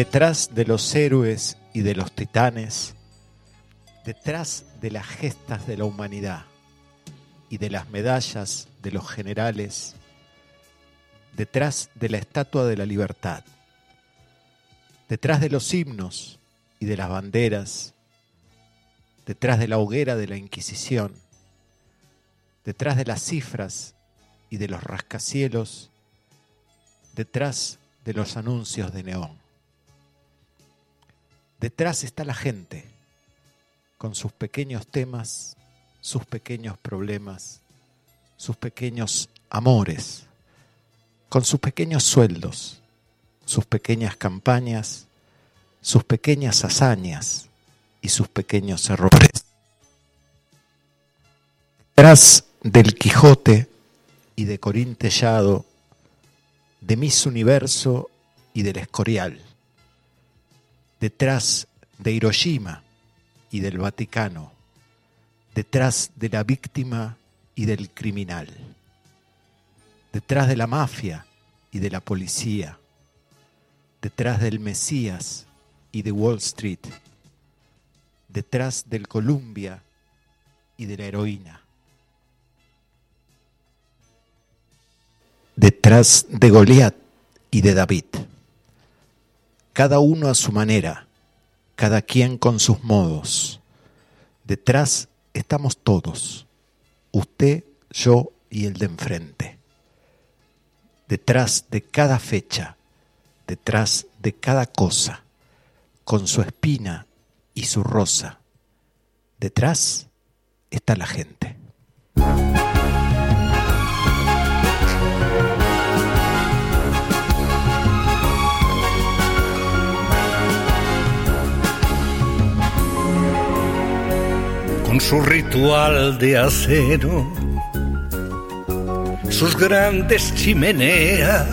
Detrás de los héroes y de los titanes, detrás de las gestas de la humanidad y de las medallas de los generales, detrás de la estatua de la libertad, detrás de los himnos y de las banderas, detrás de la hoguera de la Inquisición, detrás de las cifras y de los rascacielos, detrás de los anuncios de neón. Detrás está la gente, con sus pequeños temas, sus pequeños problemas, sus pequeños amores, con sus pequeños sueldos, sus pequeñas campañas, sus pequeñas hazañas y sus pequeños errores. Detrás del Quijote y de Corín Tellado, de Miss Universo y del Escorial, detrás de Hiroshima y del Vaticano, detrás de la víctima y del criminal, detrás de la mafia y de la policía, detrás del Mesías y de Wall Street, detrás del Columbia y de la heroína, detrás de Goliat y de David, cada uno a su manera, cada quien con sus modos. Detrás estamos todos, usted, yo y el de enfrente. Detrás de cada fecha, detrás de cada cosa, con su espina y su rosa. Detrás está la gente. Con su ritual de acero, sus grandes chimeneas,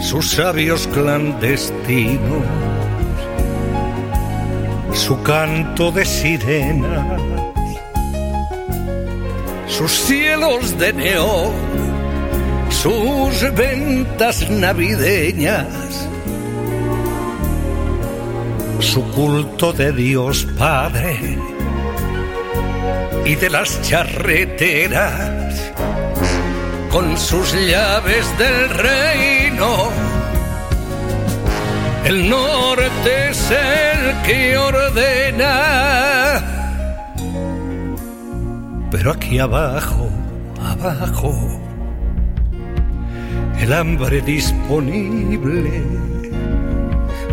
sus sabios clandestinos, su canto de sirenas, sus cielos de neón, sus ventas navideñas su culto de Dios Padre y de las charreteras con sus llaves del reino. El norte es el que ordena, pero aquí abajo, abajo, el hambre disponible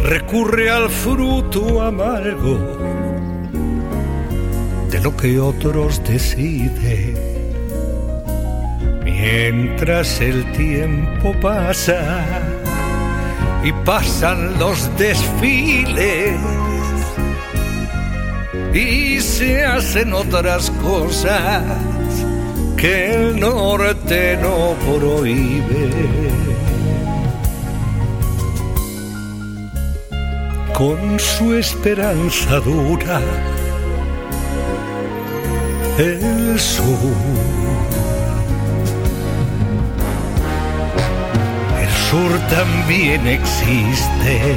recurre al fruto amargo de lo que otros deciden. Mientras el tiempo pasa y pasan los desfiles y se hacen otras cosas que el norte no prohíbe. Con su esperanza dura el sur. El sur también existe.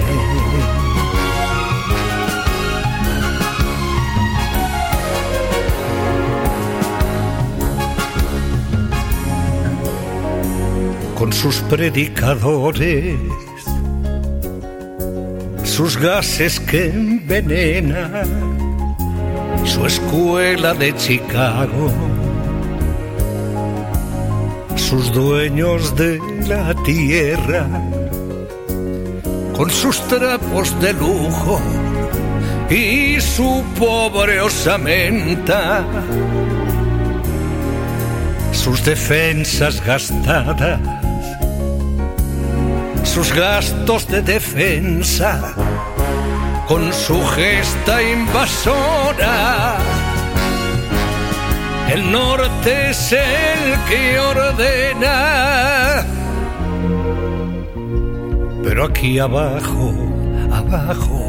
Con sus predicadores sus gases que envenenan, su escuela de Chicago, sus dueños de la tierra, con sus trapos de lujo y su pobre osamenta, sus defensas gastadas, sus gastos de defensa, con su gesta invasora. El norte es el que ordena, pero aquí abajo, abajo,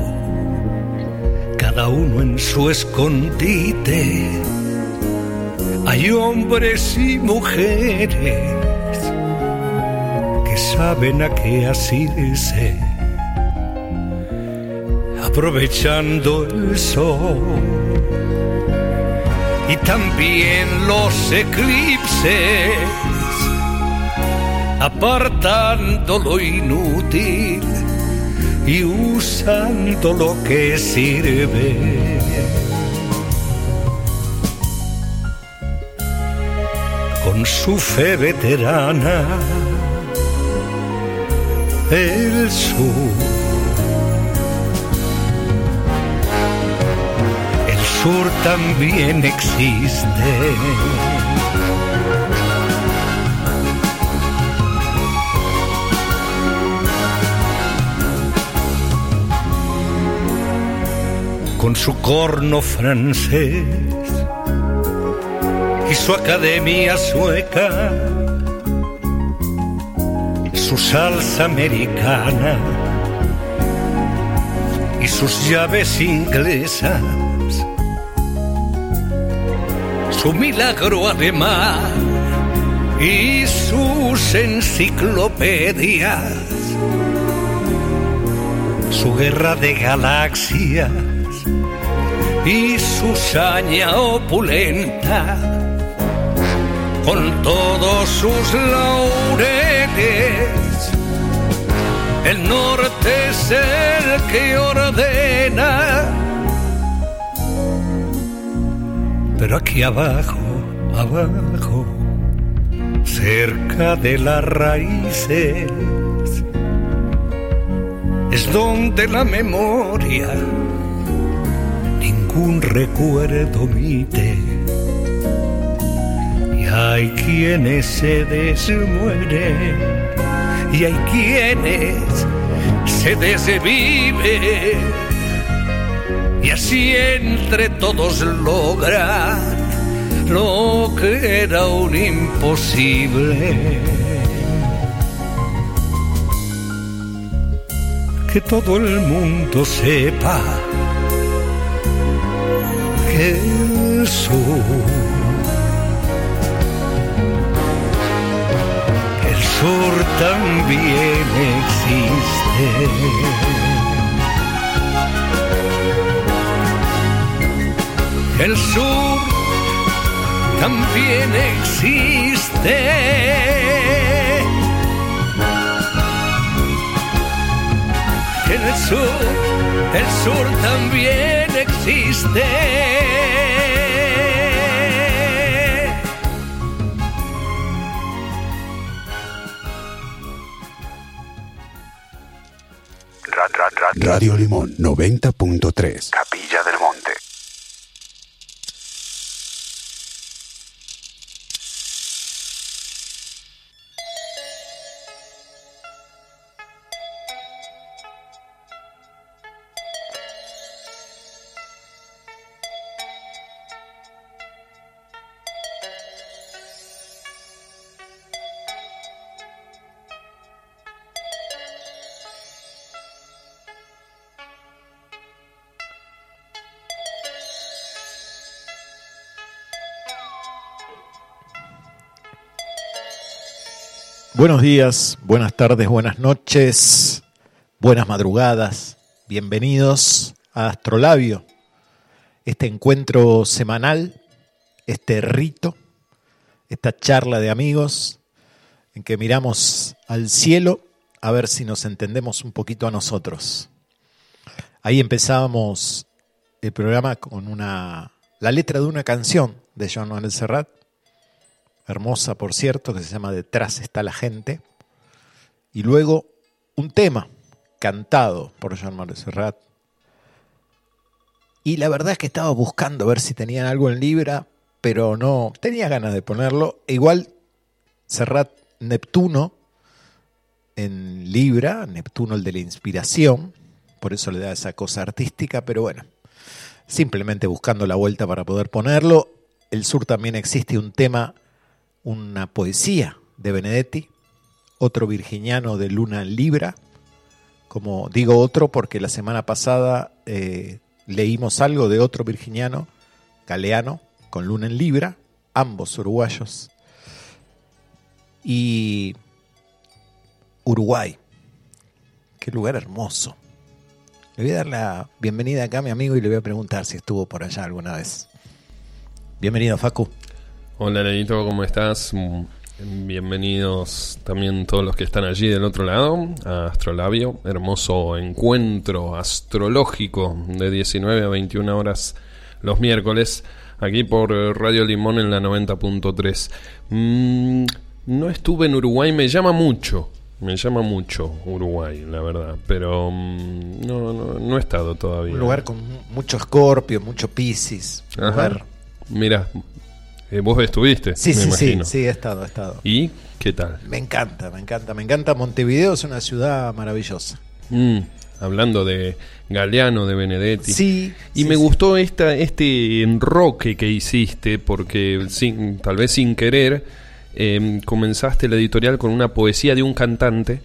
cada uno en su escondite hay hombres y mujeres que saben a qué asirse, aprovechando el sol y también los eclipses, apartando lo inútil y usando lo que sirve. con su fe veterana, el sur. También existe. Con su corno francés y su academia sueca, su salsa americana y sus llaves inglesas, su milagro además y sus enciclopedias, su guerra de galaxias y su saña opulenta con todos sus laureles. El norte es el que ordena. Pero aquí abajo, abajo, cerca de las raíces, es donde la memoria ningún recuerdo omite hay quienes se desmueren y hay quienes se desviven. y así entre todos logran lo que era un imposible. Que todo el mundo sepa que el sur sur también existe. El sur también existe. El sur, el sur también existe. Radio Limón 90.3. Buenos días, buenas tardes, buenas noches, buenas madrugadas. Bienvenidos a Astrolabio, este encuentro semanal, este rito, esta charla de amigos en que miramos al cielo a ver si nos entendemos un poquito a nosotros. Ahí empezábamos el programa con una la letra de una canción de Joan Manuel Serrat hermosa por cierto, que se llama Detrás está la gente, y luego un tema cantado por Jean Manuel Serrat. Y la verdad es que estaba buscando ver si tenían algo en Libra pero no tenía ganas de ponerlo. Igual Serrat Neptuno en Libra, Neptuno el de la inspiración, por eso le da esa cosa artística, pero bueno, simplemente buscando la vuelta para poder ponerlo. El sur también existe un tema, una poesía de Benedetti, otro virginiano de Luna Libra, como digo otro porque la semana pasada eh, leímos algo de otro virginiano, Galeano, con Luna en Libra, ambos uruguayos. Y Uruguay, qué lugar hermoso. Le voy a dar la bienvenida acá a mi amigo y le voy a preguntar si estuvo por allá alguna vez. Bienvenido, Facu. Hola, Leito, ¿cómo estás? Mm, Bienvenidos también todos los que están allí del otro lado a Astrolabio, hermoso encuentro astrológico de 19 a 21 horas los miércoles, aquí por Radio Limón en la 90.3. Mm, no estuve en Uruguay, me llama mucho, me llama mucho Uruguay, la verdad, pero mm, no, no, no he estado todavía. Un lugar con mucho escorpio, mucho piscis. Mira, eh, vos estuviste, Sí, me sí, sí, imagino. sí, he estado, he estado. ¿Y qué tal? Me encanta, me encanta, me encanta. Montevideo es una ciudad maravillosa. Mm, hablando de Galeano, de Benedetti. Sí. Y sí, me sí. gustó esta, este enroque que hiciste, porque sin, tal vez sin querer, eh, comenzaste la editorial con una poesía de un cantante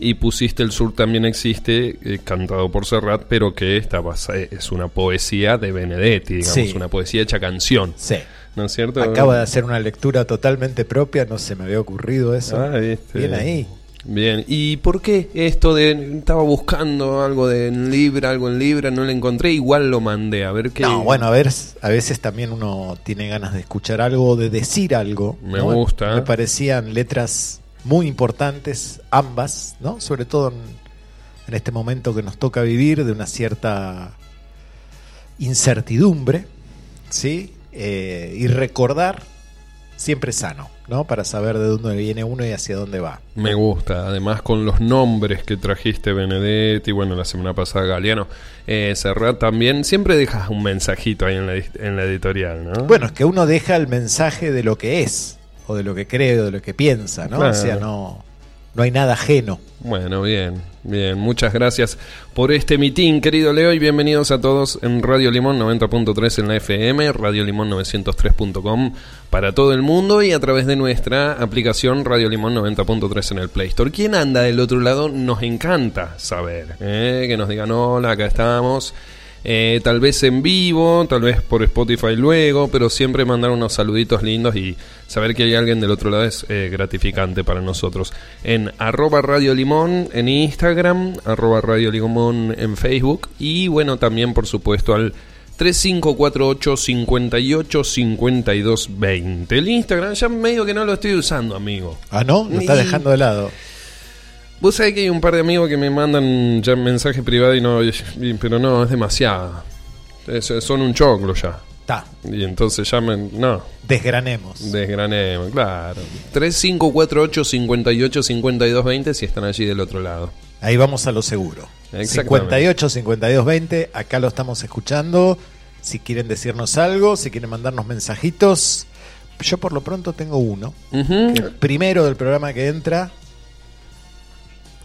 y pusiste El Sur también existe, eh, cantado por Serrat, pero que está basa- es una poesía de Benedetti, digamos, Sí. una poesía hecha canción, Sí. ¿No es cierto? Acaba de hacer una lectura totalmente propia, no se me había ocurrido eso. Ah, viste. Bien ahí. Bien, ¿y por qué esto de estaba buscando algo de en Libra, algo en Libra, no lo encontré, igual lo mandé, a ver qué No, bueno, a ver, a veces también uno tiene ganas de escuchar algo, de decir algo. Me ¿no? gusta. Me parecían letras muy importantes, ambas, ¿no? Sobre todo en, en este momento que nos toca vivir de una cierta incertidumbre, ¿sí? Eh, y recordar siempre sano, ¿no? Para saber de dónde viene uno y hacia dónde va. Me gusta, además con los nombres que trajiste Benedetti, bueno, la semana pasada Galeano, eh, Serrat también, siempre dejas un mensajito ahí en la, en la editorial, ¿no? Bueno, es que uno deja el mensaje de lo que es, o de lo que cree, o de lo que piensa, ¿no? Claro. O sea, no, no hay nada ajeno. Bueno, bien, bien. Muchas gracias por este mitin, querido Leo, y bienvenidos a todos en Radio Limón 90.3 en la FM, Radio Limón 903.com para todo el mundo y a través de nuestra aplicación Radio Limón 90.3 en el Play Store. ¿Quién anda del otro lado? Nos encanta saber, ¿eh? que nos digan hola, acá estamos. Eh, tal vez en vivo, tal vez por Spotify luego, pero siempre mandar unos saluditos lindos y saber que hay alguien del otro lado es eh, gratificante para nosotros. En arroba Radio Limón en Instagram, arroba Radio Limón en Facebook y bueno, también por supuesto al 3548 58 52 20. El Instagram ya medio que no lo estoy usando, amigo. Ah, ¿no? Lo está dejando de lado. Vos sabés que hay un par de amigos que me mandan ya mensajes privados y no, y- pero no, es demasiado. Es- son un choclo ya. Está. Y entonces ya me, no, Desgranemos. desgranemos, claro. 3548 58 52 20 si están allí del otro lado. Ahí vamos a lo seguro. Exactamente. 58 52 20, acá lo estamos escuchando. Si quieren decirnos algo, si quieren mandarnos mensajitos, yo por lo pronto tengo uno. El primero del programa que entra,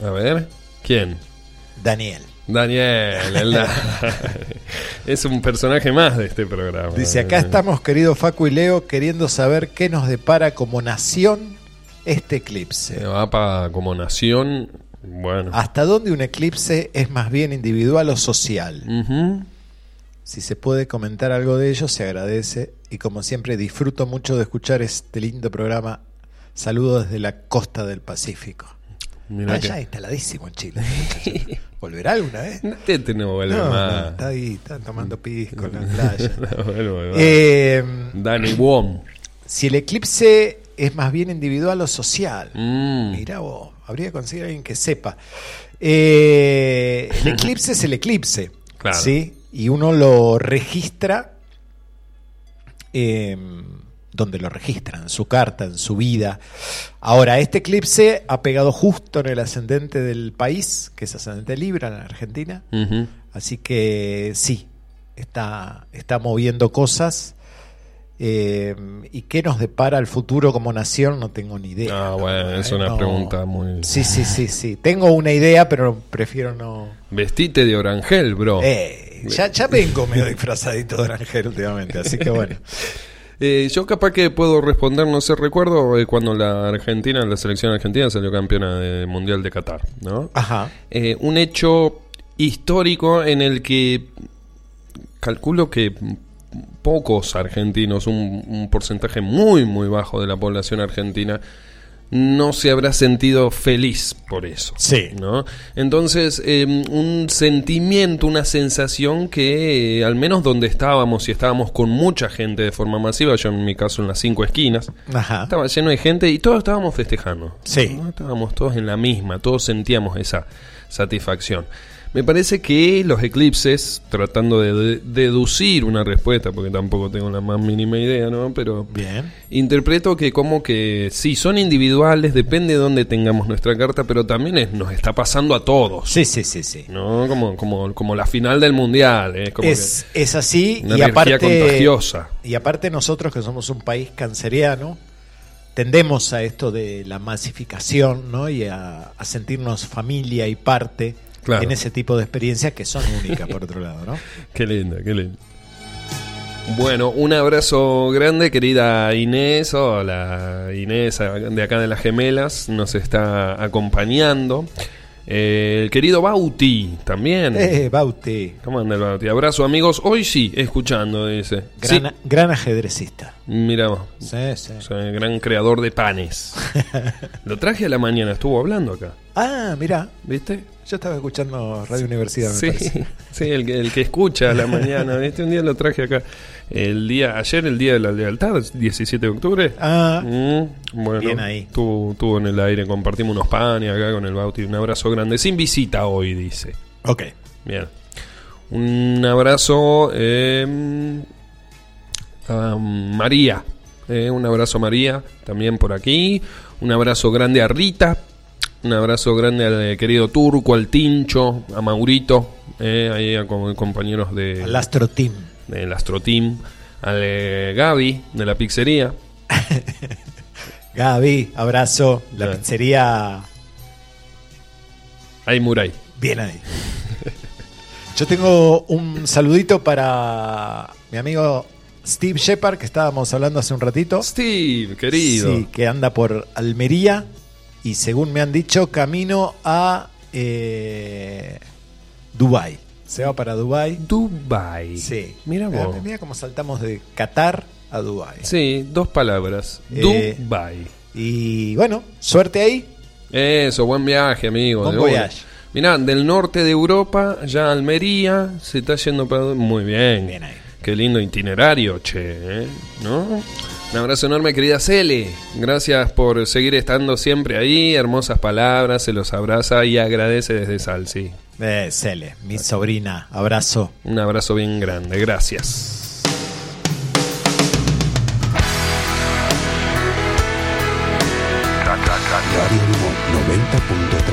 A ver, ¿quién? Daniel. Daniel, el Da- es un personaje más de este programa. Dice, acá estamos, querido Facu y Leo, queriendo saber qué nos depara como nación este eclipse. Se va para como nación. Bueno. ¿Hasta dónde un eclipse es más bien individual o social? Si se puede comentar algo de ello, se agradece. Y como siempre, disfruto mucho de escuchar este lindo programa. Saludos desde la costa del Pacífico. Mirá Está que- ya instaladísimo en Chile. ¿Volverá alguna vez? No te, te no vuelve No, más. no, está ahí, está tomando pisco en la playa. No vuelve más. Eh, Danny Wong. si el eclipse es más bien individual o social. Mm. Mira vos, habría que conseguir a alguien que sepa. Eh, el eclipse es el eclipse. Claro. ¿sí? Y uno lo registra eh, donde lo registra, en su carta, en su vida. Ahora, este eclipse ha pegado justo en el ascendente del país, que es ascendente Libra en Argentina. Así que sí, está, está moviendo cosas. Eh, ¿Y qué nos depara el futuro como nación? No tengo ni idea. Ah, bueno, es Eh, una no. pregunta muy... Sí, sí, sí, sí. Tengo una idea, pero prefiero no. Vestite de orangel, bro. Eh, ya, ya vengo medio disfrazadito de Orangel últimamente, así que bueno. Eh, yo capaz que puedo responder, no sé, recuerdo eh, cuando la Argentina, la selección argentina salió campeona del Mundial de Qatar, ¿no? Ajá. Eh, un hecho histórico en el que calculo que pocos argentinos, un, un porcentaje muy, muy bajo de la población argentina, no se habrá sentido feliz por eso. Sí. ¿no? Entonces, eh, un sentimiento, una sensación que, eh, al menos donde estábamos, y estábamos con mucha gente de forma masiva, yo en mi caso en las cinco esquinas, Ajá. estaba lleno de gente y todos estábamos festejando. Sí. ¿no? Estábamos todos en la misma, todos sentíamos esa satisfacción. Me parece que los eclipses, tratando de, de- deducir una respuesta, porque tampoco tengo la más mínima idea, ¿no? Pero Bien. interpreto que como que sí, son individuales, depende de dónde tengamos nuestra carta, pero también es- nos está pasando a todos. Sí, sí, sí, sí. ¿no? Como, como, como la final del mundial, ¿eh? Como Es, es así Una y aparte contagiosa. y aparte nosotros que somos un país canceriano tendemos a esto de la masificación ¿no? y a, a sentirnos familia y parte Claro. en ese tipo de experiencias que son únicas por otro lado ¿no? Qué lindo, qué lindo. Bueno, un abrazo grande, querida Inés. Hola, Inés, de acá de las Gemelas, nos está acompañando. Eh, el querido Bauti, también. eh, Bauti ¿Cómo anda el Bauti? Abrazo, amigos. Hoy sí, escuchando, dice. gran, Sí, gran ajedrecista mira sí, sí. Soy el gran creador de panes. Lo traje a la mañana, estuvo hablando acá. ah mira ¿Viste? Yo estaba escuchando Radio Universidad me Sí, parece. sí el, que- el que escucha a la mañana. ¿viste? Un día lo traje acá. El día, ayer, el día de la lealtad, 17 de octubre. ah Mm, bueno, Bien ahí. Estuvo, estuvo en el aire, compartimos unos panes acá con el Bauti. Un abrazo grande. Sin visita hoy, dice. ok Bien. Un abrazo eh, a María. eh, un abrazo a María también por aquí. Un abrazo grande a Rita. Un abrazo grande al eh, querido Turco, al Tincho, a Maurito. eh, ahí a co- compañeros de, al Astro Team del Astro Team. Al eh, Gaby de la pizzería. Gaby abrazo la Ah. pizzería Ahí Muray. Bien ahí. Yo tengo un saludito para mi amigo Steve Shepard, que estábamos hablando hace un ratito. Steve, querido. Sí, que anda por Almería y según me han dicho, camino a eh, Dubai. Se va para Dubai. Dubai. Sí. Mira vos. Mira cómo saltamos de Qatar a Dubai. Sí, dos palabras. Eh, Dubai. Y bueno, suerte ahí. Eso, buen viaje, amigo. Buen voyage. Mirá, del norte de Europa, ya Almería, se está yendo para... Muy bien. Bien ahí. Qué lindo itinerario, che, ¿eh? ¿no? Un abrazo enorme, querida Cele. Gracias por seguir estando siempre ahí. Hermosas palabras, se los abraza y agradece desde Salsi. Eh, Cele, mi sobrina. Abrazo. Un abrazo bien grande, gracias. Radio Limón 90.3.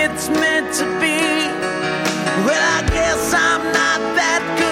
it's meant to be. Well, I guess I'm not that good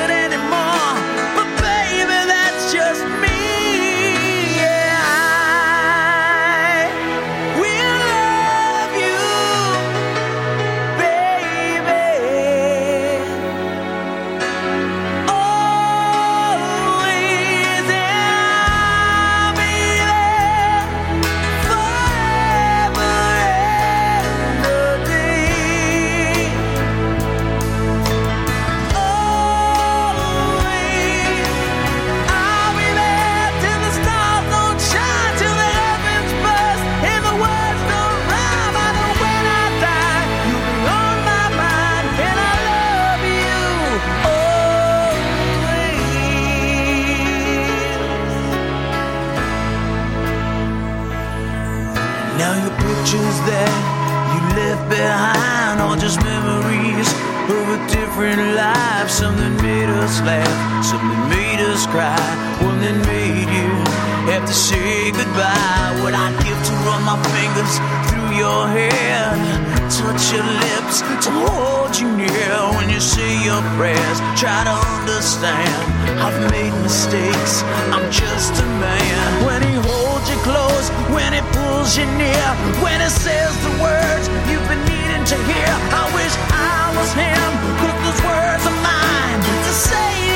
behind, or just memories of a different life. Something made us laugh, something made us cry, one that made you have to say goodbye. What I'd give to run my fingers through your hair, touch your lips, to hold you near when you say your prayers. Try to understand, I've made mistakes, I'm just a man. When near, when he says the words you've been needing to hear. I wish I was him, cause those words are mine to say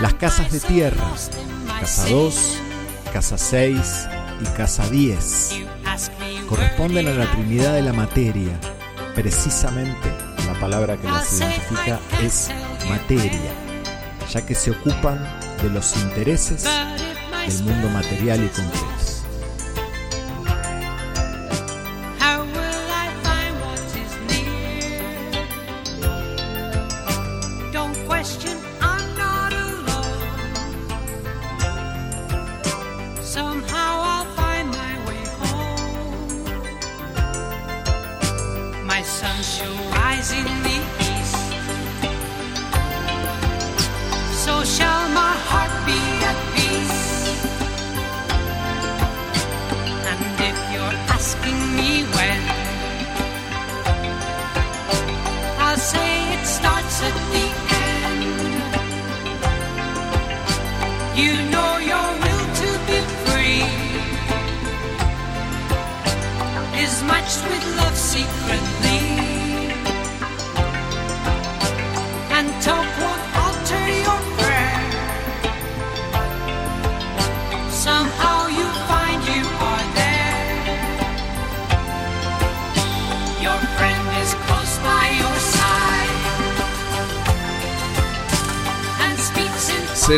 Las casas de tierra, casa 2, casa 6 y casa 10, corresponden a la Trinidad de la materia. Precisamente la palabra que las identifica es materia, ya que se ocupan de los intereses del mundo material y concreto.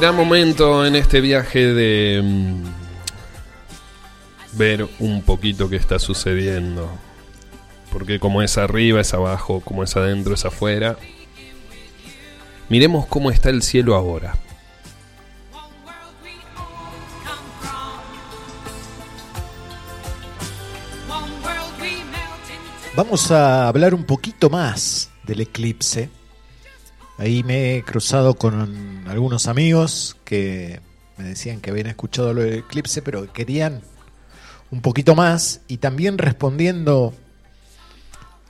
Será momento en este viaje de mm, ver un poquito qué está sucediendo. Porque como es arriba, es abajo, como es adentro, es afuera. Miremos cómo está el cielo ahora. Vamos a hablar un poquito más del eclipse. Ahí me he cruzado con algunos amigos que me decían que habían escuchado lo del eclipse, pero que querían un poquito más. Y también respondiendo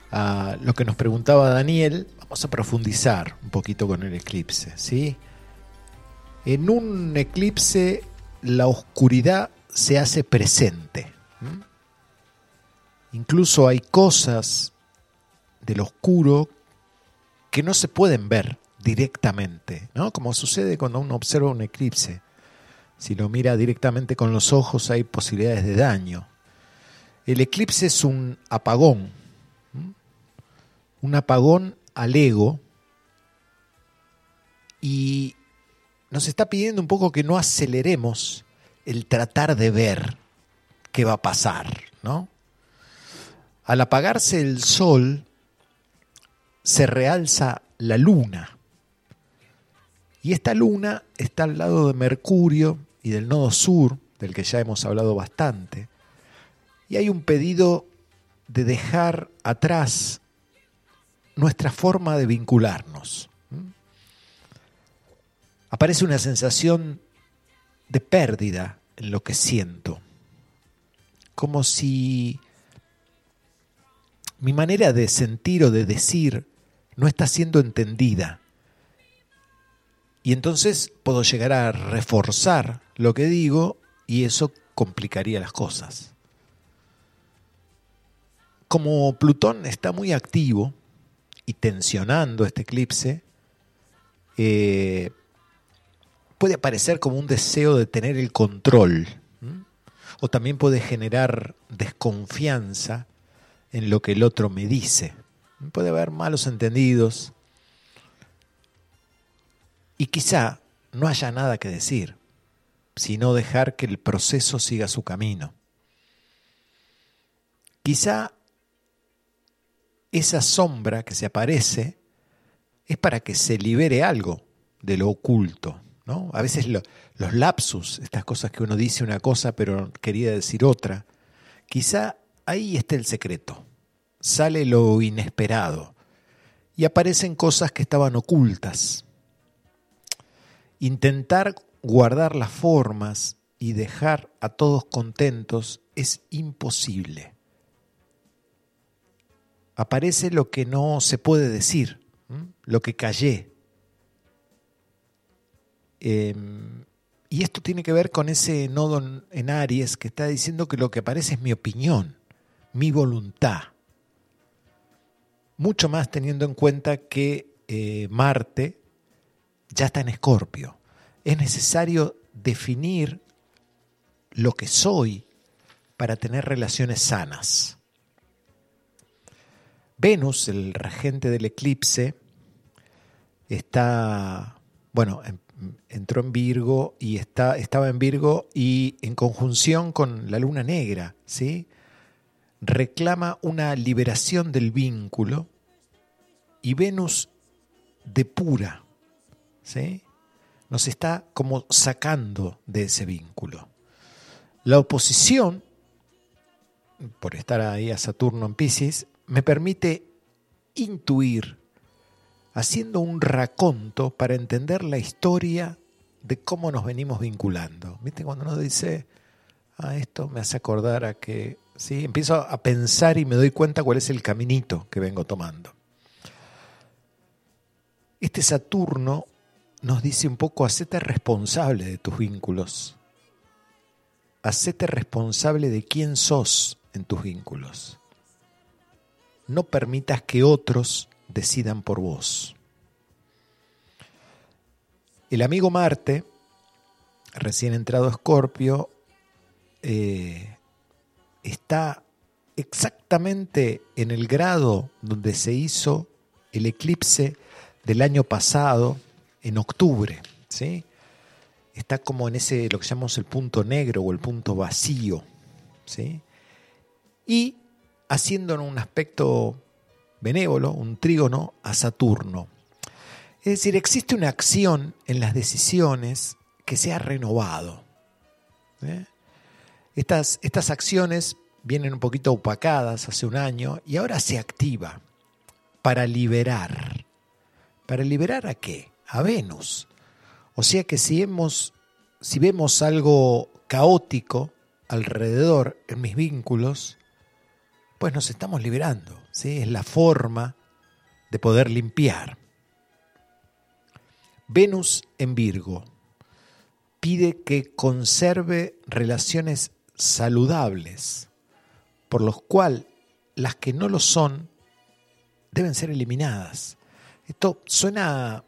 a lo que nos preguntaba Daniel, vamos a profundizar un poquito con el eclipse. ¿sí? En un eclipse la oscuridad se hace presente. Incluso hay cosas del oscuro que no se pueden ver directamente, ¿no? Como sucede cuando uno observa un eclipse. Si lo mira directamente con los ojos hay posibilidades de daño. El eclipse es un apagón, un apagón al ego y nos está pidiendo un poco que no aceleremos el tratar de ver qué va a pasar, ¿no? Al apagarse el sol, se realza la luna. Y esta luna está al lado de Mercurio y del nodo sur, del que ya hemos hablado bastante. Y hay un pedido de dejar atrás nuestra forma de vincularnos. ¿Mm? Aparece una sensación de pérdida en lo que siento. Como si mi manera de sentir o de decir no está siendo entendida. Y entonces puedo llegar a reforzar lo que digo y eso complicaría las cosas. Como Plutón está muy activo y tensionando este eclipse, eh, puede aparecer como un deseo de tener el control. O también puede generar desconfianza en lo que el otro me dice. Puede haber malos entendidos. Y quizá no haya nada que decir, sino dejar que el proceso siga su camino. Quizá esa sombra que se aparece es para que se libere algo de lo oculto. ¿no? A veces lo- los lapsus, estas cosas que uno dice una cosa pero quería decir otra, quizá ahí esté el secreto. Sale lo inesperado y aparecen cosas que estaban ocultas. Intentar guardar las formas y dejar a todos contentos es imposible. Aparece lo que no se puede decir, lo que callé. Eh, y esto tiene que ver con ese nodo en- en Aries que está diciendo que lo que aparece es mi opinión, mi voluntad. Mucho más teniendo en cuenta que eh, Marte ya está en Escorpio. Es necesario definir lo que soy para tener relaciones sanas. Venus, el regente del eclipse, está, bueno, en- entró en Virgo y está, estaba en Virgo y en conjunción con la luna negra, ¿sí? Reclama una liberación del vínculo y Venus depura, ¿sí? Nos está como sacando de ese vínculo. La oposición, por estar ahí a Saturno en Pisces, me permite intuir, haciendo un raconto para entender la historia de cómo nos venimos vinculando. ¿Viste? Cuando uno dice, ah, esto me hace acordar a que, sí, empiezo a pensar y me doy cuenta cuál es el caminito que vengo tomando. Este Saturno nos dice un poco, hacete responsable de tus vínculos. Hacete responsable de quién sos en tus vínculos. No permitas que otros decidan por vos. El amigo Marte, recién entrado a Escorpio, eh, está exactamente en el grado donde se hizo el eclipse del año pasado, en octubre. ¿sí? está como en ese, lo que llamamos el punto negro o el punto vacío, ¿sí? Y haciendo un aspecto benévolo, un trígono a Saturno. Es decir, existe una acción en las decisiones que se ha renovado. Estas, estas acciones vienen un poquito opacadas hace un año y ahora se activa para liberar. ¿Para liberar a qué? A Venus. O sea que si, hemos, si vemos algo caótico alrededor en mis vínculos, pues nos estamos liberando. ¿sí? Es la forma de poder limpiar. Venus en Virgo pide que conserve relaciones saludables, por lo cual las que no lo son deben ser eliminadas. Esto suena,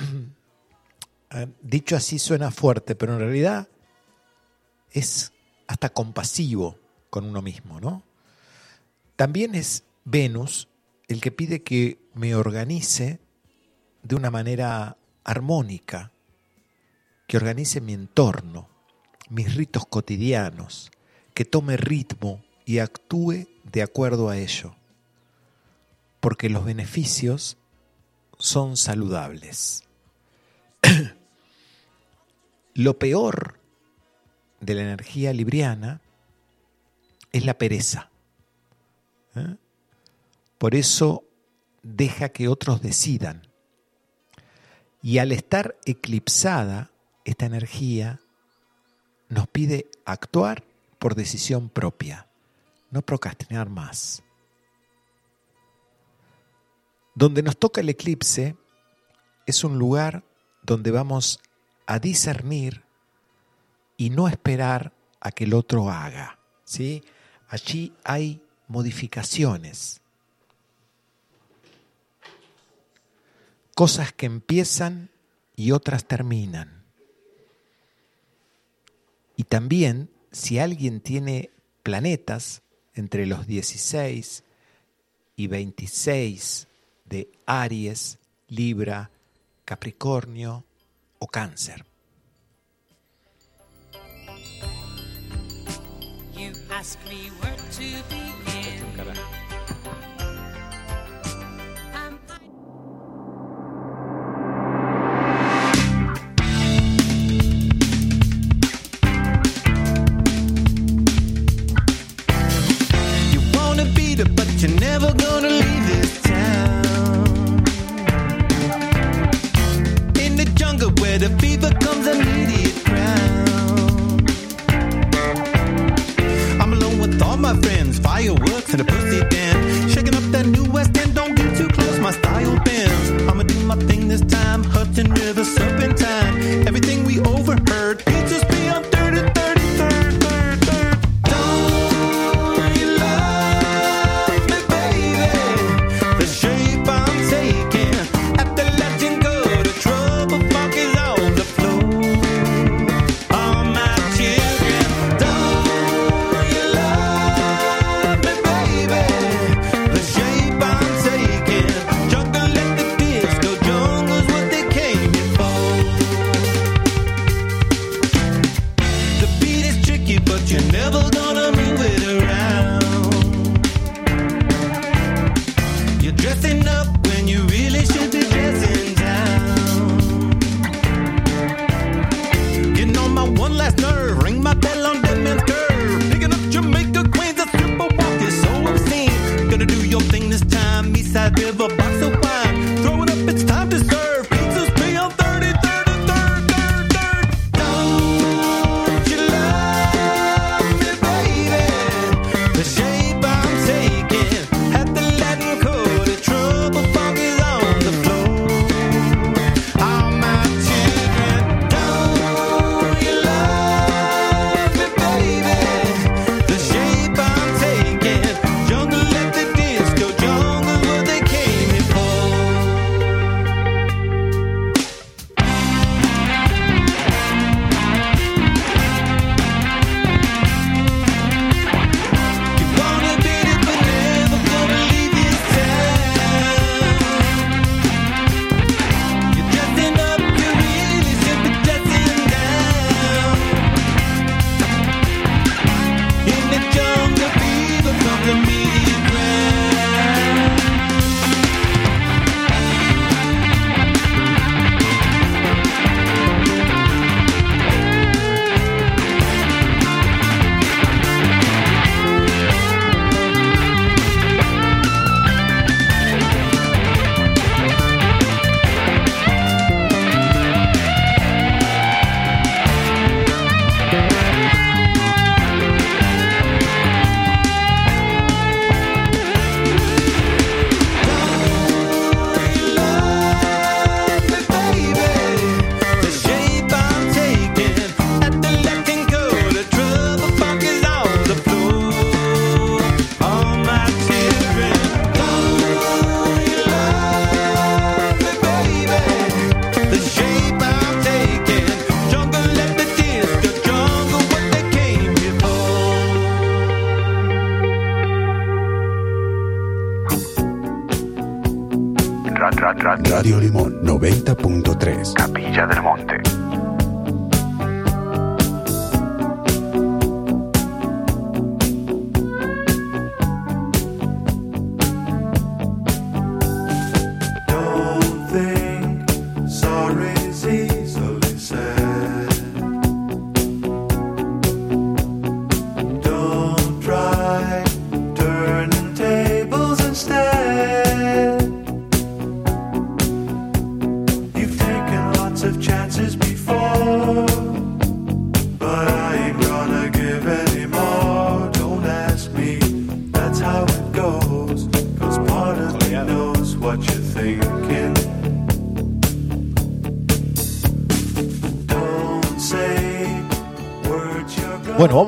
dicho así suena fuerte, pero en realidad es hasta compasivo con uno mismo, ¿no? También es Venus el que pide que me organice de una manera armónica, que organice mi entorno, mis ritos cotidianos, que tome ritmo y actúe de acuerdo a ello, porque los beneficios son saludables. Lo peor de la energía libriana es la pereza. ¿eh? Por eso deja que otros decidan. Y al estar eclipsada, esta energía nos pide actuar por decisión propia, no procrastinar más. Donde nos toca el eclipse es un lugar donde vamos a discernir y no esperar a que el otro haga. ¿sí? Allí hay modificaciones, cosas que empiezan y otras terminan. Y también si alguien tiene planetas entre los 16 y 26 de Aries, Libra, Capricornio o Cáncer. You ask me where to begin. I'm You wanna beat it, but you're never gonna leave this fireworks and a pussy dance. Shaking up that new West End, don't get too close, my style bends. I'ma do my thing this time, Hudson River, serpentine. Everything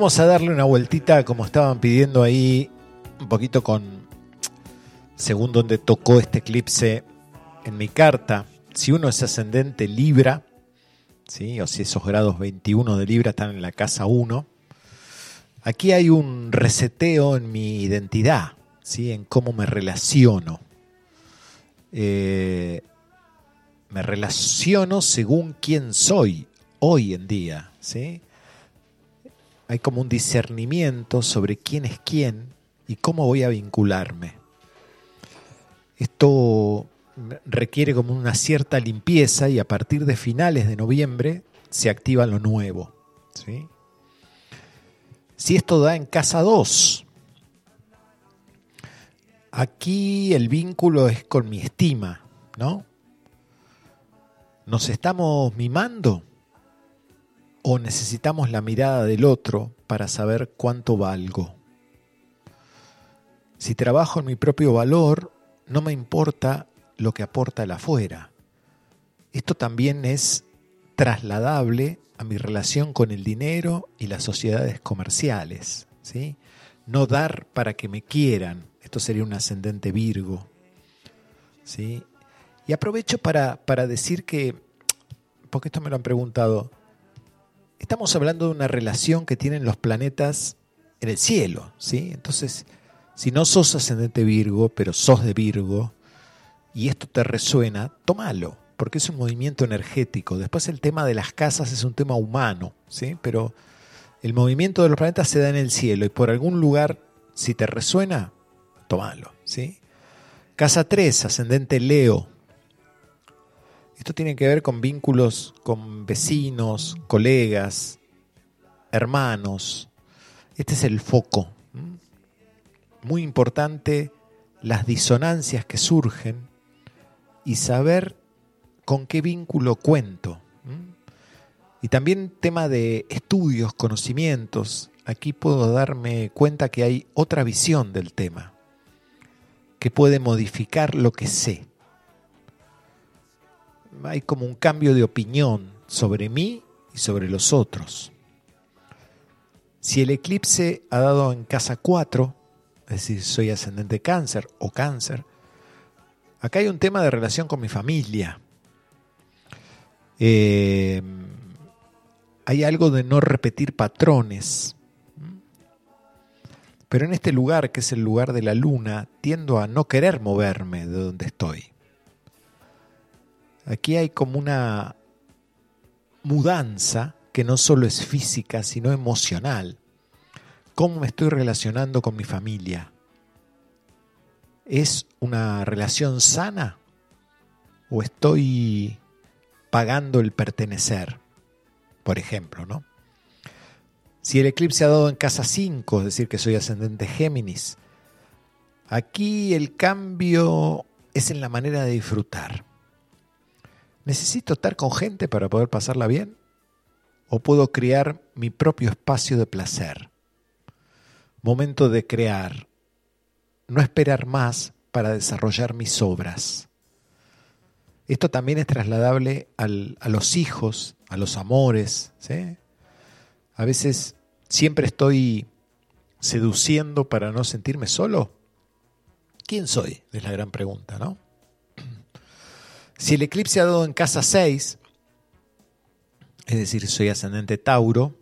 vamos a darle una vueltita como estaban pidiendo ahí, un poquito con, según donde tocó este eclipse en mi carta. Si uno es ascendente Libra, ¿sí? o si esos grados 21 de Libra están en la casa 1, aquí hay un reseteo en mi identidad, ¿sí? en cómo me relaciono. Eh, me relaciono según quién soy hoy en día. ¿sí? Hay como un discernimiento sobre quién es quién y cómo voy a vincularme. Esto requiere como una cierta limpieza y a partir de finales de noviembre se activa lo nuevo. ¿sí? Si esto da en casa 2, aquí el vínculo es con mi estima, ¿no? ¿Nos estamos mimando? O necesitamos la mirada del otro para saber cuánto valgo. Si trabajo en mi propio valor, no me importa lo que aporta el afuera. Esto también es trasladable a mi relación con el dinero y las sociedades comerciales. ¿sí? No dar para que me quieran. Esto sería un ascendente Virgo. ¿sí? Y aprovecho para, para decir que, porque esto me lo han preguntado, estamos hablando de una relación que tienen los planetas en el cielo, ¿sí? Entonces, si no sos ascendente Virgo, pero sos de Virgo, y esto te resuena, tómalo, porque es un movimiento energético. Después el tema de las casas es un tema humano, ¿sí? Pero el movimiento de los planetas se da en el cielo, y por algún lugar, si te resuena, tómalo, ¿sí? Casa 3, ascendente Leo, esto tiene que ver con vínculos con vecinos, colegas, hermanos. Este es el foco. Muy importante las disonancias que surgen y saber con qué vínculo cuento. Y también tema de estudios, conocimientos. Aquí puedo darme cuenta que hay otra visión del tema, que puede modificar lo que sé hay como un cambio de opinión sobre mí y sobre los otros. Si el eclipse ha dado en casa 4, es decir, soy ascendente cáncer o cáncer, acá hay un tema de relación con mi familia. Eh, hay algo de no repetir patrones. Pero en este lugar, que es el lugar de la luna, tiendo a no querer moverme de donde estoy. Aquí hay como una mudanza que no solo es física, sino emocional. ¿Cómo me estoy relacionando con mi familia? ¿Es una relación sana? ¿O estoy pagando el pertenecer? Por ejemplo, ¿no? Si el eclipse ha dado en casa 5, es decir, que soy ascendente Géminis, aquí el cambio es en la manera de disfrutar. ¿Necesito estar con gente para poder pasarla bien? ¿O puedo crear mi propio espacio de placer? Momento de crear. No esperar más para desarrollar mis obras. Esto también es trasladable a los hijos, a los amores. ¿sí? A veces siempre estoy seduciendo para no sentirme solo. ¿Quién soy? Es la gran pregunta, ¿no? Si el eclipse ha dado en casa 6, es decir, soy ascendente Tauro,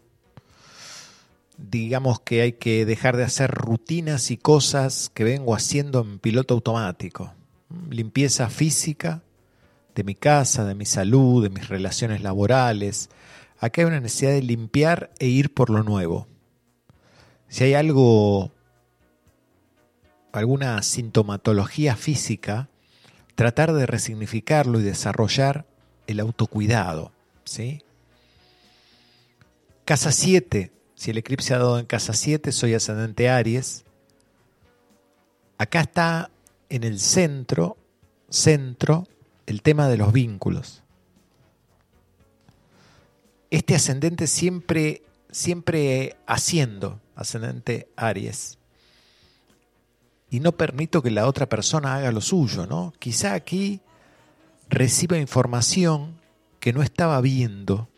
digamos que hay que dejar de hacer rutinas y cosas que vengo haciendo en piloto automático. limpieza física de mi casa, de mi salud, de mis relaciones laborales. Acá hay una necesidad de limpiar e ir por lo nuevo. Si hay algo, alguna sintomatología física, tratar de resignificarlo y desarrollar el autocuidado. ¿sí? Casa 7, si el eclipse ha dado en casa 7, soy ascendente Aries. Acá está en el centro, centro, el tema de los vínculos. Este ascendente siempre, siempre haciendo, ascendente Aries. Y no permito que la otra persona haga lo suyo, ¿no? Quizá aquí reciba información que no estaba viendo,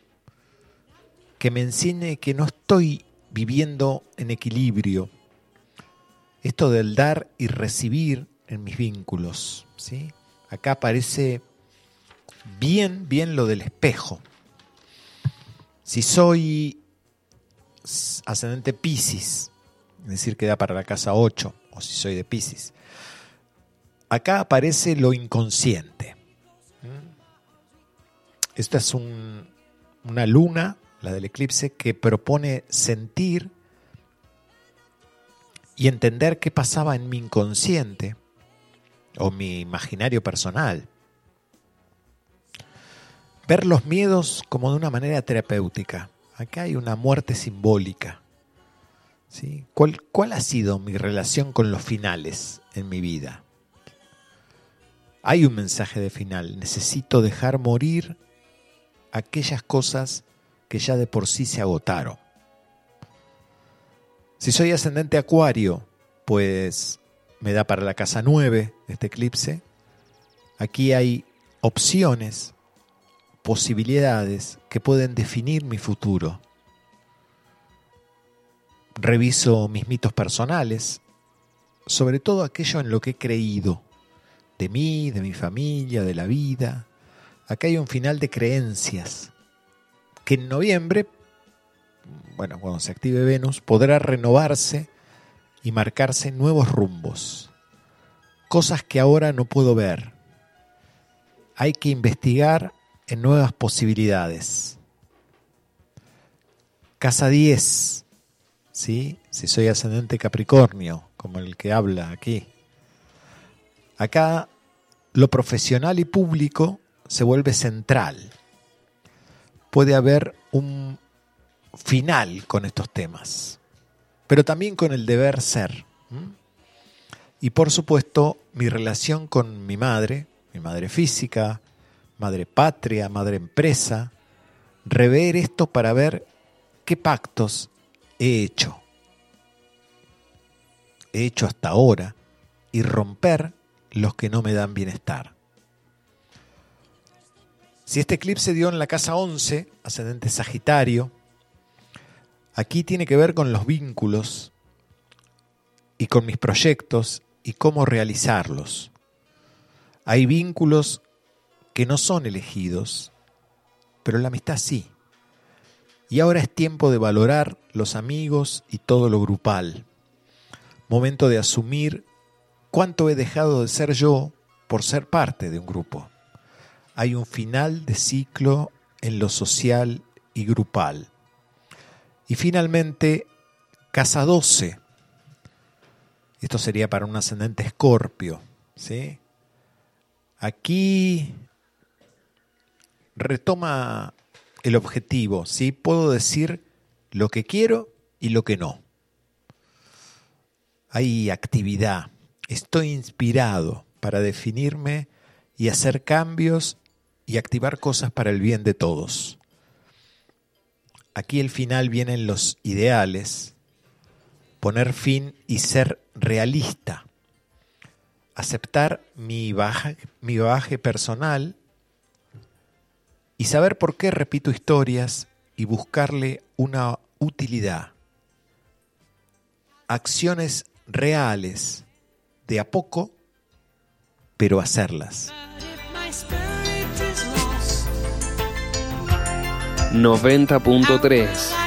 que me enseñe que no estoy viviendo en equilibrio. Esto del dar y recibir en mis vínculos, ¿sí? Acá aparece bien, bien lo del espejo. Si soy ascendente Pisces, es decir, que da para la casa 8, o si soy de Pisces, acá aparece lo inconsciente. Esta es un- una luna, la del eclipse, que propone sentir y entender qué pasaba en mi inconsciente o mi imaginario personal. Ver los miedos como de una manera terapéutica. Acá hay una muerte simbólica. ¿Sí? ¿Cuál, ¿Cuál ha sido mi relación con los finales en mi vida? Hay un mensaje de final. Necesito dejar morir aquellas cosas que ya de por sí se agotaron. Si soy ascendente acuario, pues me da para la casa 9 este eclipse. Aquí hay opciones, posibilidades que pueden definir mi futuro. Reviso mis mitos personales, sobre todo aquello en lo que he creído, de mí, de mi familia, de la vida. Acá hay un final de creencias, que en noviembre, bueno, cuando se active Venus, podrá renovarse y marcarse nuevos rumbos, cosas que ahora no puedo ver. Hay que investigar en nuevas posibilidades. Casa 10, ¿sí? si soy ascendente Capricornio, como el que habla aquí. Acá lo profesional y público se vuelve central. Puede haber un final con estos temas, pero también con el deber ser. Y por supuesto, mi relación con mi madre, mi madre física, madre patria, madre empresa, rever esto para ver qué pactos he hecho. He hecho hasta ahora y romper los que no me dan bienestar. Si este eclipse dio en la casa 11, ascendente Sagitario, aquí tiene que ver con los vínculos y con mis proyectos y cómo realizarlos. Hay vínculos que no son elegidos, pero la amistad sí. Y ahora es tiempo de valorar los amigos y todo lo grupal. Momento de asumir cuánto he dejado de ser yo por ser parte de un grupo. Hay un final de ciclo en lo social y grupal. Y finalmente, casa 12. Esto sería para un ascendente escorpio. ¿sí? Aquí retoma el objetivo. ¿sí? Puedo decir lo que quiero y lo que no. Hay actividad. Estoy inspirado para definirme y hacer cambios y activar cosas para el bien de todos. Aquí el final vienen los ideales, poner fin y ser realista, aceptar mi baje, mi baje personal y saber por qué repito historias y buscarle una utilidad. Acciones reales, de a poco, pero hacerlas. My spirit is lost. 90.3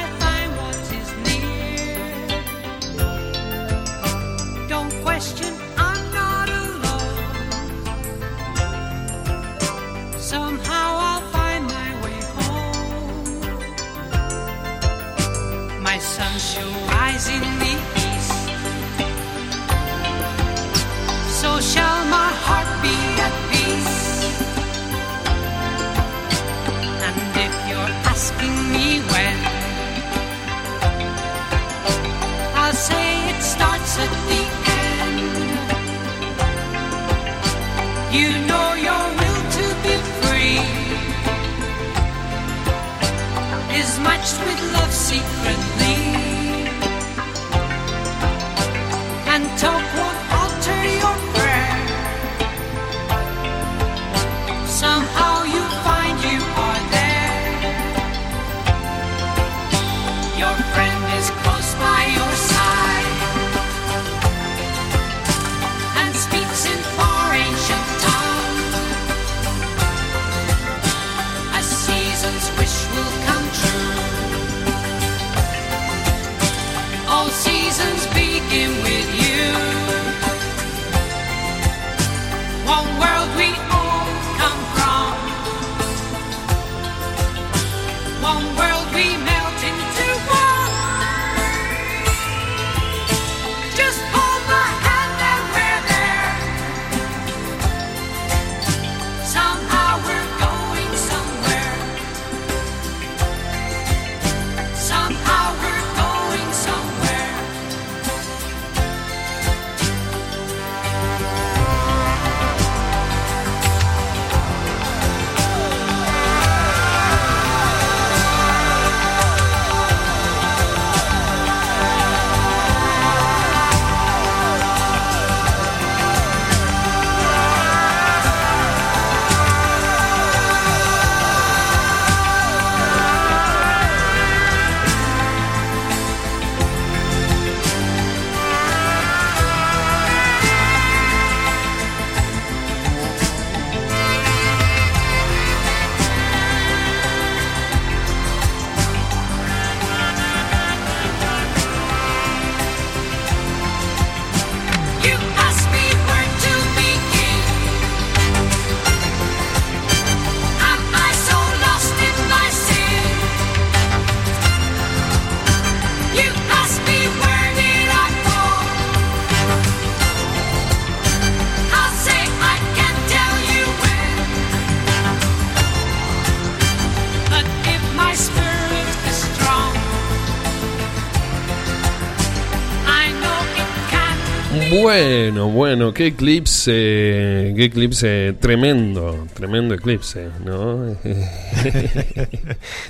Bueno, bueno, qué eclipse, qué eclipse tremendo, tremendo eclipse, ¿no?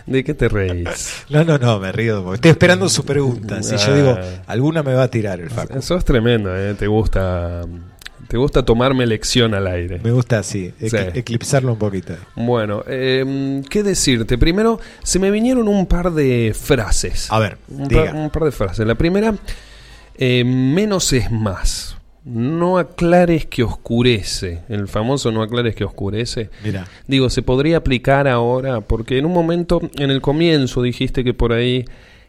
¿De qué te reís? No, no, no, me río porque estoy esperando su pregunta. Si yo digo, Ah. alguna me va a tirar el Facu. Sos tremendo, ¿eh? Te gusta, te gusta tomarme lección al aire. Me gusta así, Sí. eclipsarlo un poquito. Bueno, eh, ¿qué decirte? Primero, se me vinieron un par de frases. A ver, un, diga. par, un par de frases. La primera, eh, menos es más. No aclares que oscurece. El famoso no aclares que oscurece. Mira, Digo, se podría aplicar ahora, porque en un momento, en el comienzo, dijiste que por ahí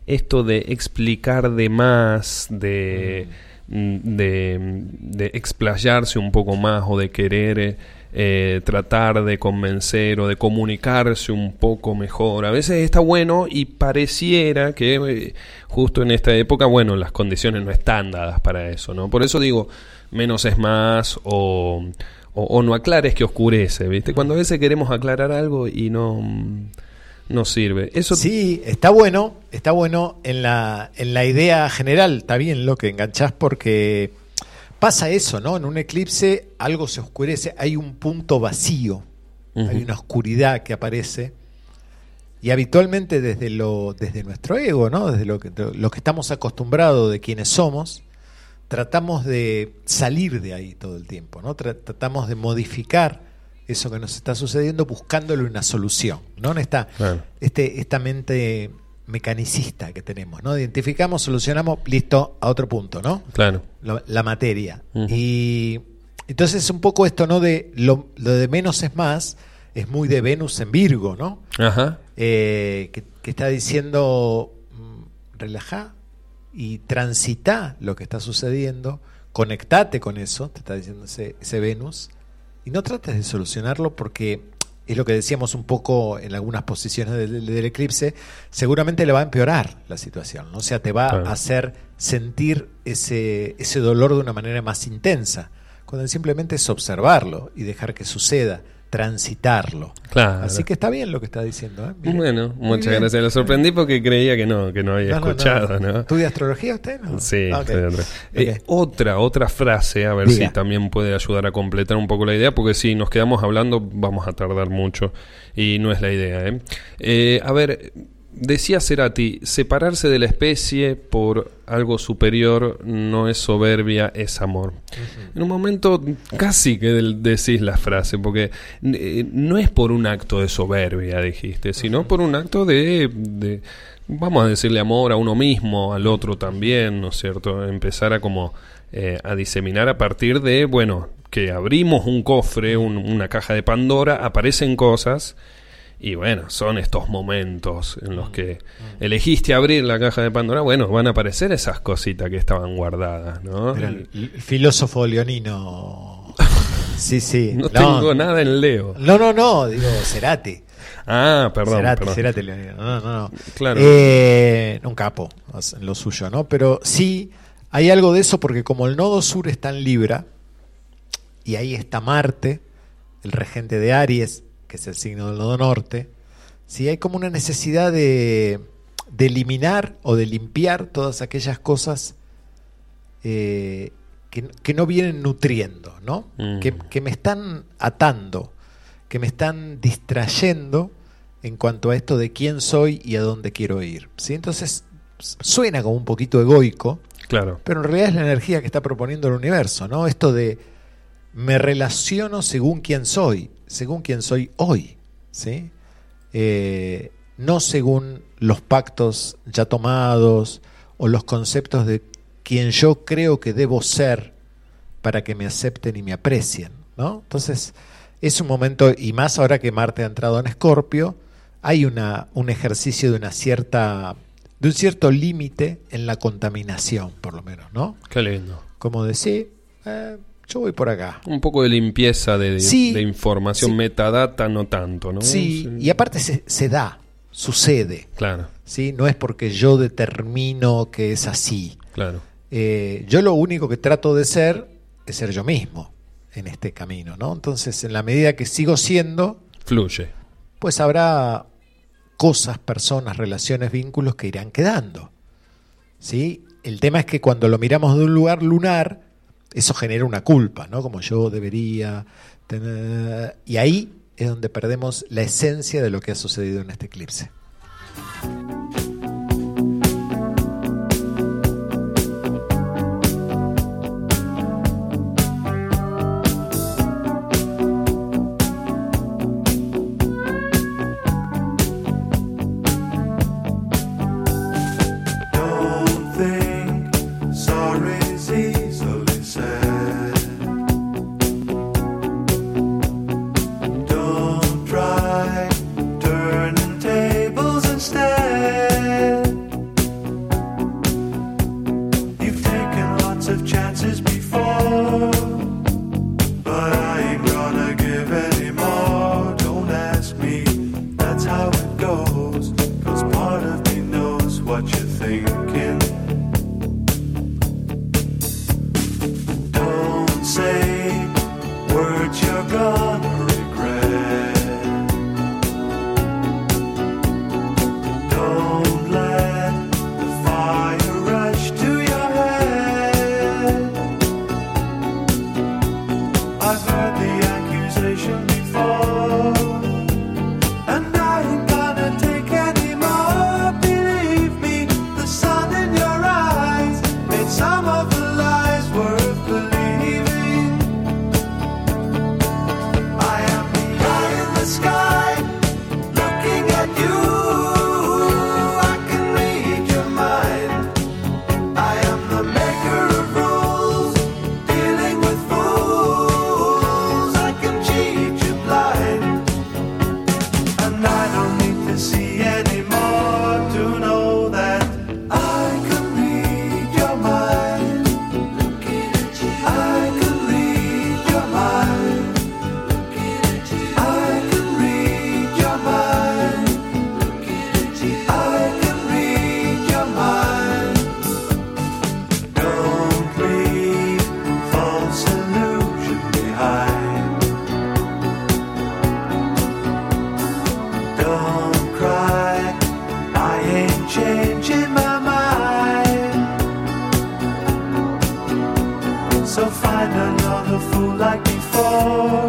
esto de explicar de más, de, mm, de, de explayarse un poco más o de querer eh, tratar de convencer o de comunicarse un poco mejor, a veces está bueno y pareciera que eh, justo en esta época, bueno, las condiciones no están dadas para eso, ¿no? Por eso digo, menos es más o o, no aclares que oscurece, ¿viste? Cuando a veces queremos aclarar algo y no, mm, no sirve. Eso sí, está bueno, está bueno en la, en la idea general, está bien lo que enganchás porque pasa eso, ¿no? En un eclipse algo se oscurece, hay un punto vacío, hay una oscuridad que aparece y habitualmente desde lo desde nuestro ego, ¿no? Desde lo que lo que estamos acostumbrados de quienes somos, tratamos de salir de ahí todo el tiempo, ¿no? Tra- tratamos de modificar eso que nos está sucediendo buscándole una solución, ¿no? En esta, Claro. este, esta mente mecanicista que tenemos, ¿no? Identificamos, solucionamos, listo, a otro punto, ¿no? Claro. Lo- la materia. Y entonces es un poco esto, ¿no? De lo, lo de menos es más, es muy de Venus en Virgo, ¿no? Ajá. Eh, que, que está diciendo, mm, relajá y transita lo que está sucediendo, conectate con eso, te está diciendo ese, ese Venus, y no trates de solucionarlo porque es lo que decíamos un poco en algunas posiciones del, del eclipse, seguramente le va a empeorar la situación, ¿no? o sea, te va Claro. a hacer sentir ese, ese dolor de una manera más intensa, cuando simplemente es observarlo y dejar que suceda transitarlo. Claro. Así que está bien lo que está diciendo. ¿eh? Bueno, Muy muchas bien. gracias. Lo sorprendí porque creía que no, que no había No, no, no. escuchado, ¿no? ¿Estudia astrología usted? No? Sí, Ah, ok. estoy otra. Eh, otra, otra frase, a ver Diga. si también puede ayudar a completar un poco la idea, porque si nos quedamos hablando vamos a tardar mucho y no es la idea. ¿eh? Eh, a ver, decía Cerati, separarse de la especie por algo superior no es soberbia, es amor. En un momento casi que decís la frase, porque eh, no es por un acto de soberbia, dijiste, sino por un acto de, de, vamos a decirle amor a uno mismo, al otro también, ¿no es cierto? Empezar a como eh, a diseminar a partir de, bueno, que abrimos un cofre, un- una caja de Pandora, aparecen cosas. Y bueno, son estos momentos en los que elegiste abrir la caja de Pandora. Bueno, van a aparecer esas cositas que estaban guardadas, ¿no? Era el, el filósofo leonino. Sí, sí. No tengo nada en Leo. No, no, no, digo Cerati. Ah, perdón. Cerati, perdón. Cerati leonino. No, no, no. Claro. Eh, un capo en lo suyo, ¿no? Pero sí, hay algo de eso porque como el nodo sur está en Libra, y ahí está Marte, el regente de Aries, que es el signo del nodo norte, sí hay como una necesidad de, de eliminar o de limpiar todas aquellas cosas eh, que, que no vienen nutriendo, ¿no? Mm. Que, que me están atando, que me están distrayendo en cuanto a esto de quién soy y a dónde quiero ir. ¿sí? Entonces suena como un poquito egoico, Claro. pero en realidad es la energía que está proponiendo el universo, ¿no? Esto de me relaciono según quién soy, según quién soy hoy, ¿sí? Eh, no según los pactos ya tomados o los conceptos de quien yo creo que debo ser para que me acepten y me aprecien, ¿no? Entonces, es un momento, y más ahora que Marte ha entrado en Escorpio, hay una, un ejercicio de una cierta de un cierto límite en la contaminación, por lo menos, ¿no? Qué lindo. Como decir, eh, yo voy por acá. Un poco de limpieza de, Sí, de información, sí. metadata, no tanto, ¿no? Sí, y aparte se, se da, sucede, Claro, ¿sí? No es porque yo determino que es así. claro. Eh, yo lo único que trato de ser es ser yo mismo en este camino, ¿no? Entonces, en la medida que sigo siendo, Fluye. pues habrá cosas, personas, relaciones, vínculos que irán quedando. ¿Sí? El tema es que cuando lo miramos de un lugar lunar, eso genera una culpa, ¿no? Como yo debería tener... Y ahí es donde perdemos la esencia de lo que ha sucedido en este eclipse. like before.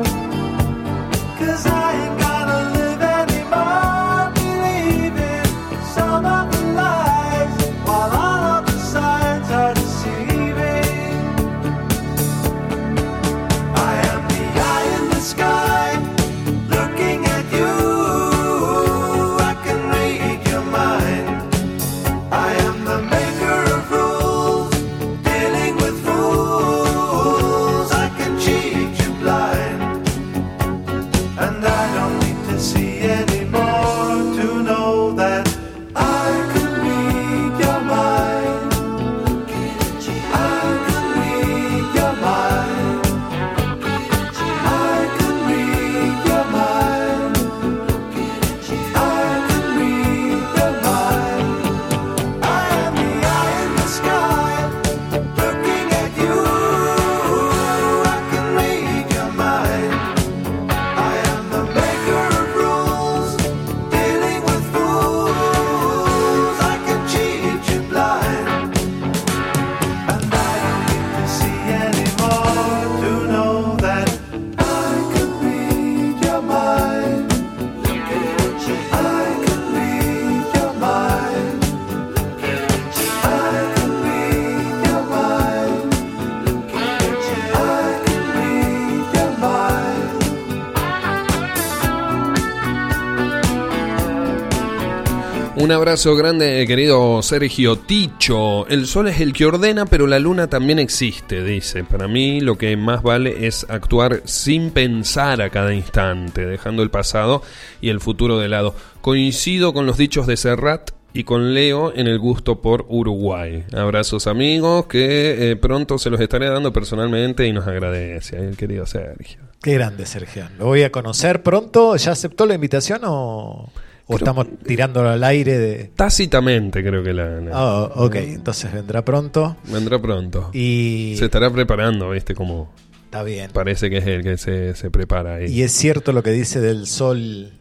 Un abrazo grande, querido Sergio Ticho. El sol es el que ordena, pero la luna también existe, dice. Para mí lo que más vale es actuar sin pensar a cada instante, dejando el pasado y el futuro de lado. Coincido con los dichos de Serrat y con Leo en el gusto por Uruguay. Abrazos amigos, que eh, pronto se los estaré dando personalmente y nos agradece, eh, el querido Sergio. Qué grande, Sergio. ¿Lo voy a conocer pronto? ¿Ya aceptó la invitación o, o estamos tirándolo al aire de... Tácitamente creo que la... la- Ah, ok, entonces vendrá pronto. Vendrá pronto. Y Se estará preparando, ¿viste? Como está bien. parece que es el que se, se prepara ahí. Y es cierto lo que dice del sol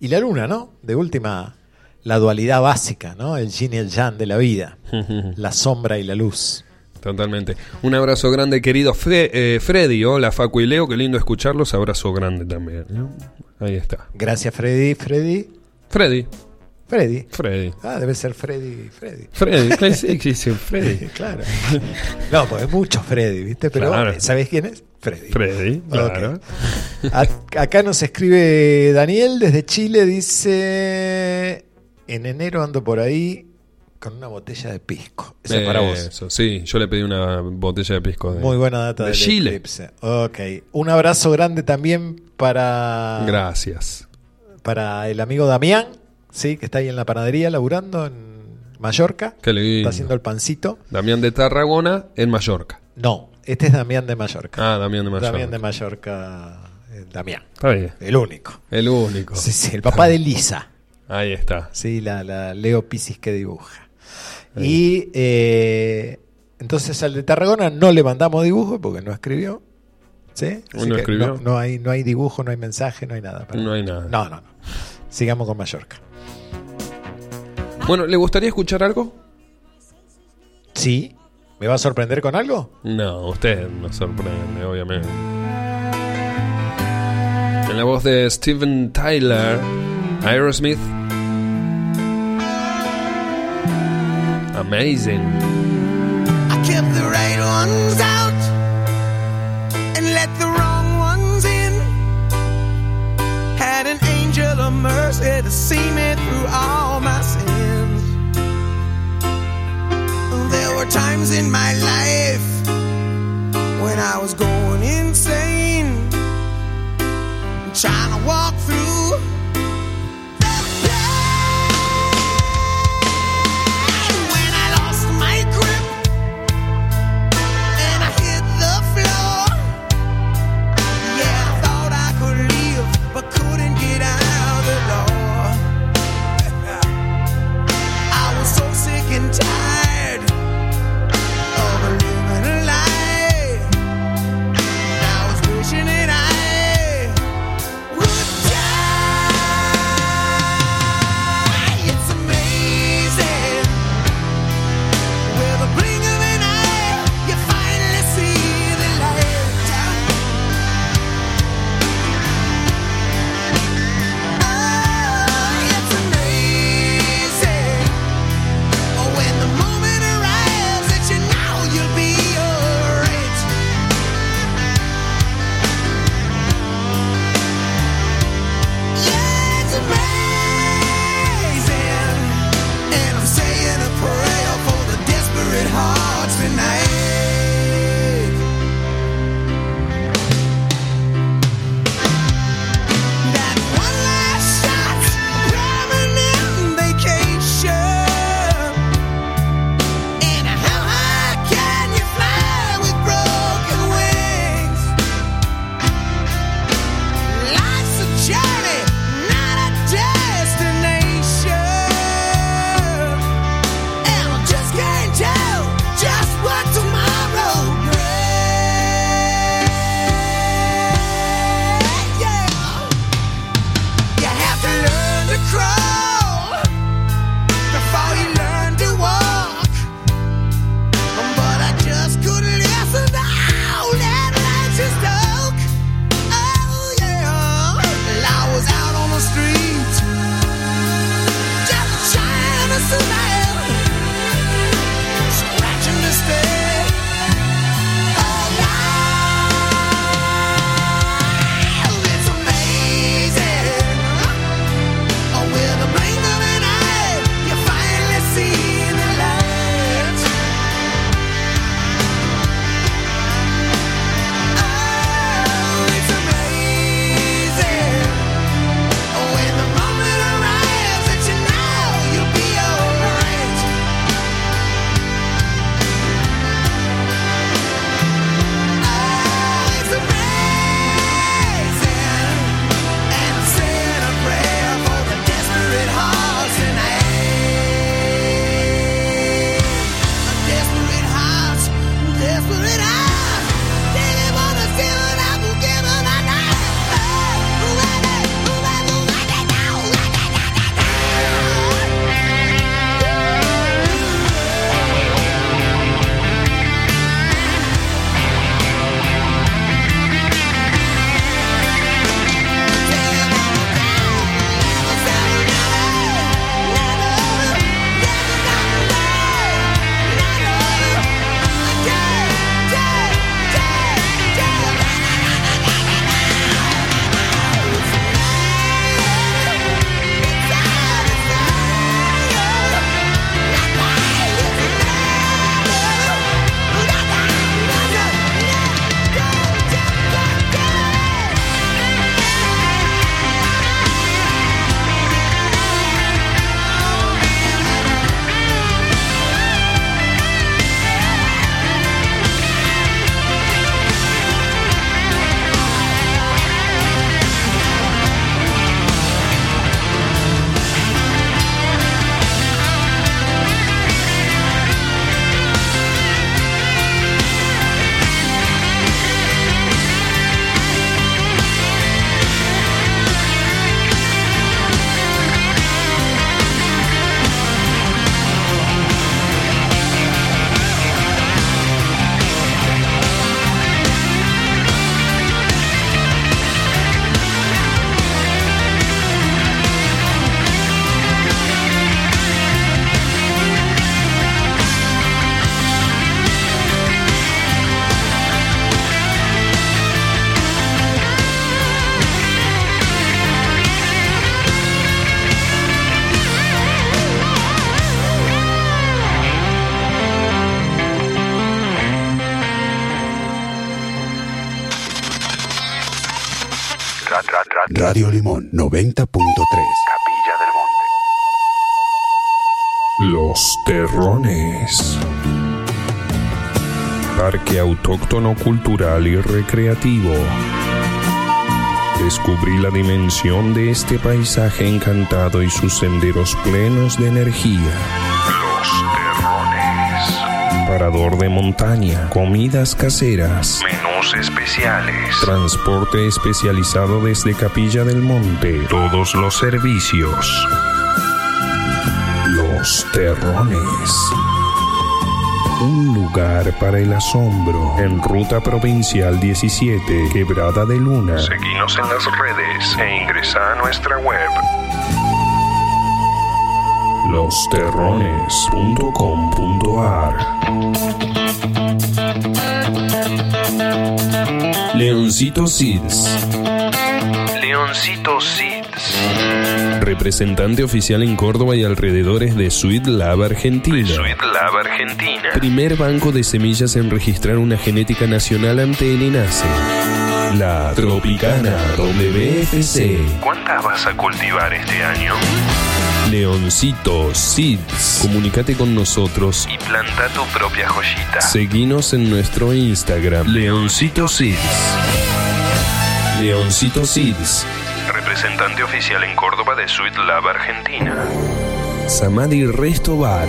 y la luna, ¿no? De última, la dualidad básica, ¿no? El yin y el yang de la vida. La sombra y la luz. Totalmente. Un abrazo grande, querido Fre- eh, Freddy. Hola, Facu y Leo. Qué lindo escucharlos. Abrazo grande también. ¿no? Ahí está. Gracias, Freddy. Freddy. Freddy. Freddy. Freddy. Ah, debe ser Freddy. Freddy. Freddy. claro, sí, sí, sí, Freddy. claro. No, pues muchos Freddy, ¿viste? Pero Claro. ¿sabés quién es? Freddy. Freddy, claro. Acá nos escribe Daniel desde Chile, dice, en enero ando por ahí con una botella de pisco. Eso es para vos. Eso, sí. Yo le pedí una botella de pisco de, Muy buena data de Chile. eclipse. Ok. Un abrazo grande también para, Gracias. Para el amigo Damián, sí, que está ahí en la panadería laburando en Mallorca. Qué lindo. Está haciendo el pancito. Damián de Tarragona en Mallorca. No, este es Damián de Mallorca. Ah, Damián de Mallorca. Damián de Mallorca. eh, Damián. Está bien. El único. El único. Sí, sí, el papá de Lisa. Ahí está. Sí, la, la Leo Pisis que dibuja. Y eh, entonces al de Tarragona no le mandamos dibujo porque no escribió. ¿Sí? Así ¿No escribió? No, no hay, no hay dibujo, no hay mensaje, no hay nada. para- No hay nada. No, no, no. Sigamos con Mallorca. Bueno, ¿le gustaría escuchar algo? ¿Sí? ¿Me va a sorprender con algo? No, usted nos sorprende, obviamente. En la voz de Steven Tyler, Aerosmith. Amazing. See me through all my sins. There were times in my life when I was going insane, trying to walk through. Autóctono Cultural y Recreativo. Descubrí la dimensión de este paisaje encantado y sus senderos plenos de energía. Los Terrones. Parador de montaña, comidas caseras, menús especiales, transporte especializado desde Capilla del Monte, todos los servicios. Los Terrones. Un lugar para el asombro. En Ruta Provincial 17, Quebrada de Luna. Seguinos en las redes e ingresa a nuestra web. losterrones.com.ar Leoncito Seeds. Leoncito Seeds. Representante oficial en Córdoba y alrededores de Sweet Lab Argentina. Sweet Lab Argentina. Primer banco de semillas en registrar una genética nacional ante el INASE. La Tropicana WFC. ¿Cuántas vas a cultivar este año? Leoncito Seeds. Comunícate con nosotros y planta tu propia joyita. Seguinos en nuestro Instagram. Leoncito Seeds. Leoncito Seeds. Representante oficial en Córdoba de Sweet Lab Argentina. Samadhi Resto Bar.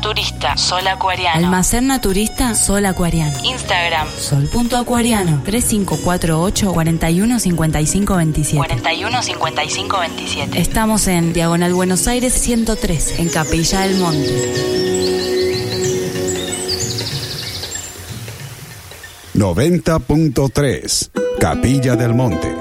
Naturista, Sol Acuariano. Almacén Naturista, Sol Acuariano. Instagram, sol.acuariano. 3548 415527 415527 Estamos en Diagonal Buenos Aires 103, en Capilla del Monte. 90.3. Capilla del Monte.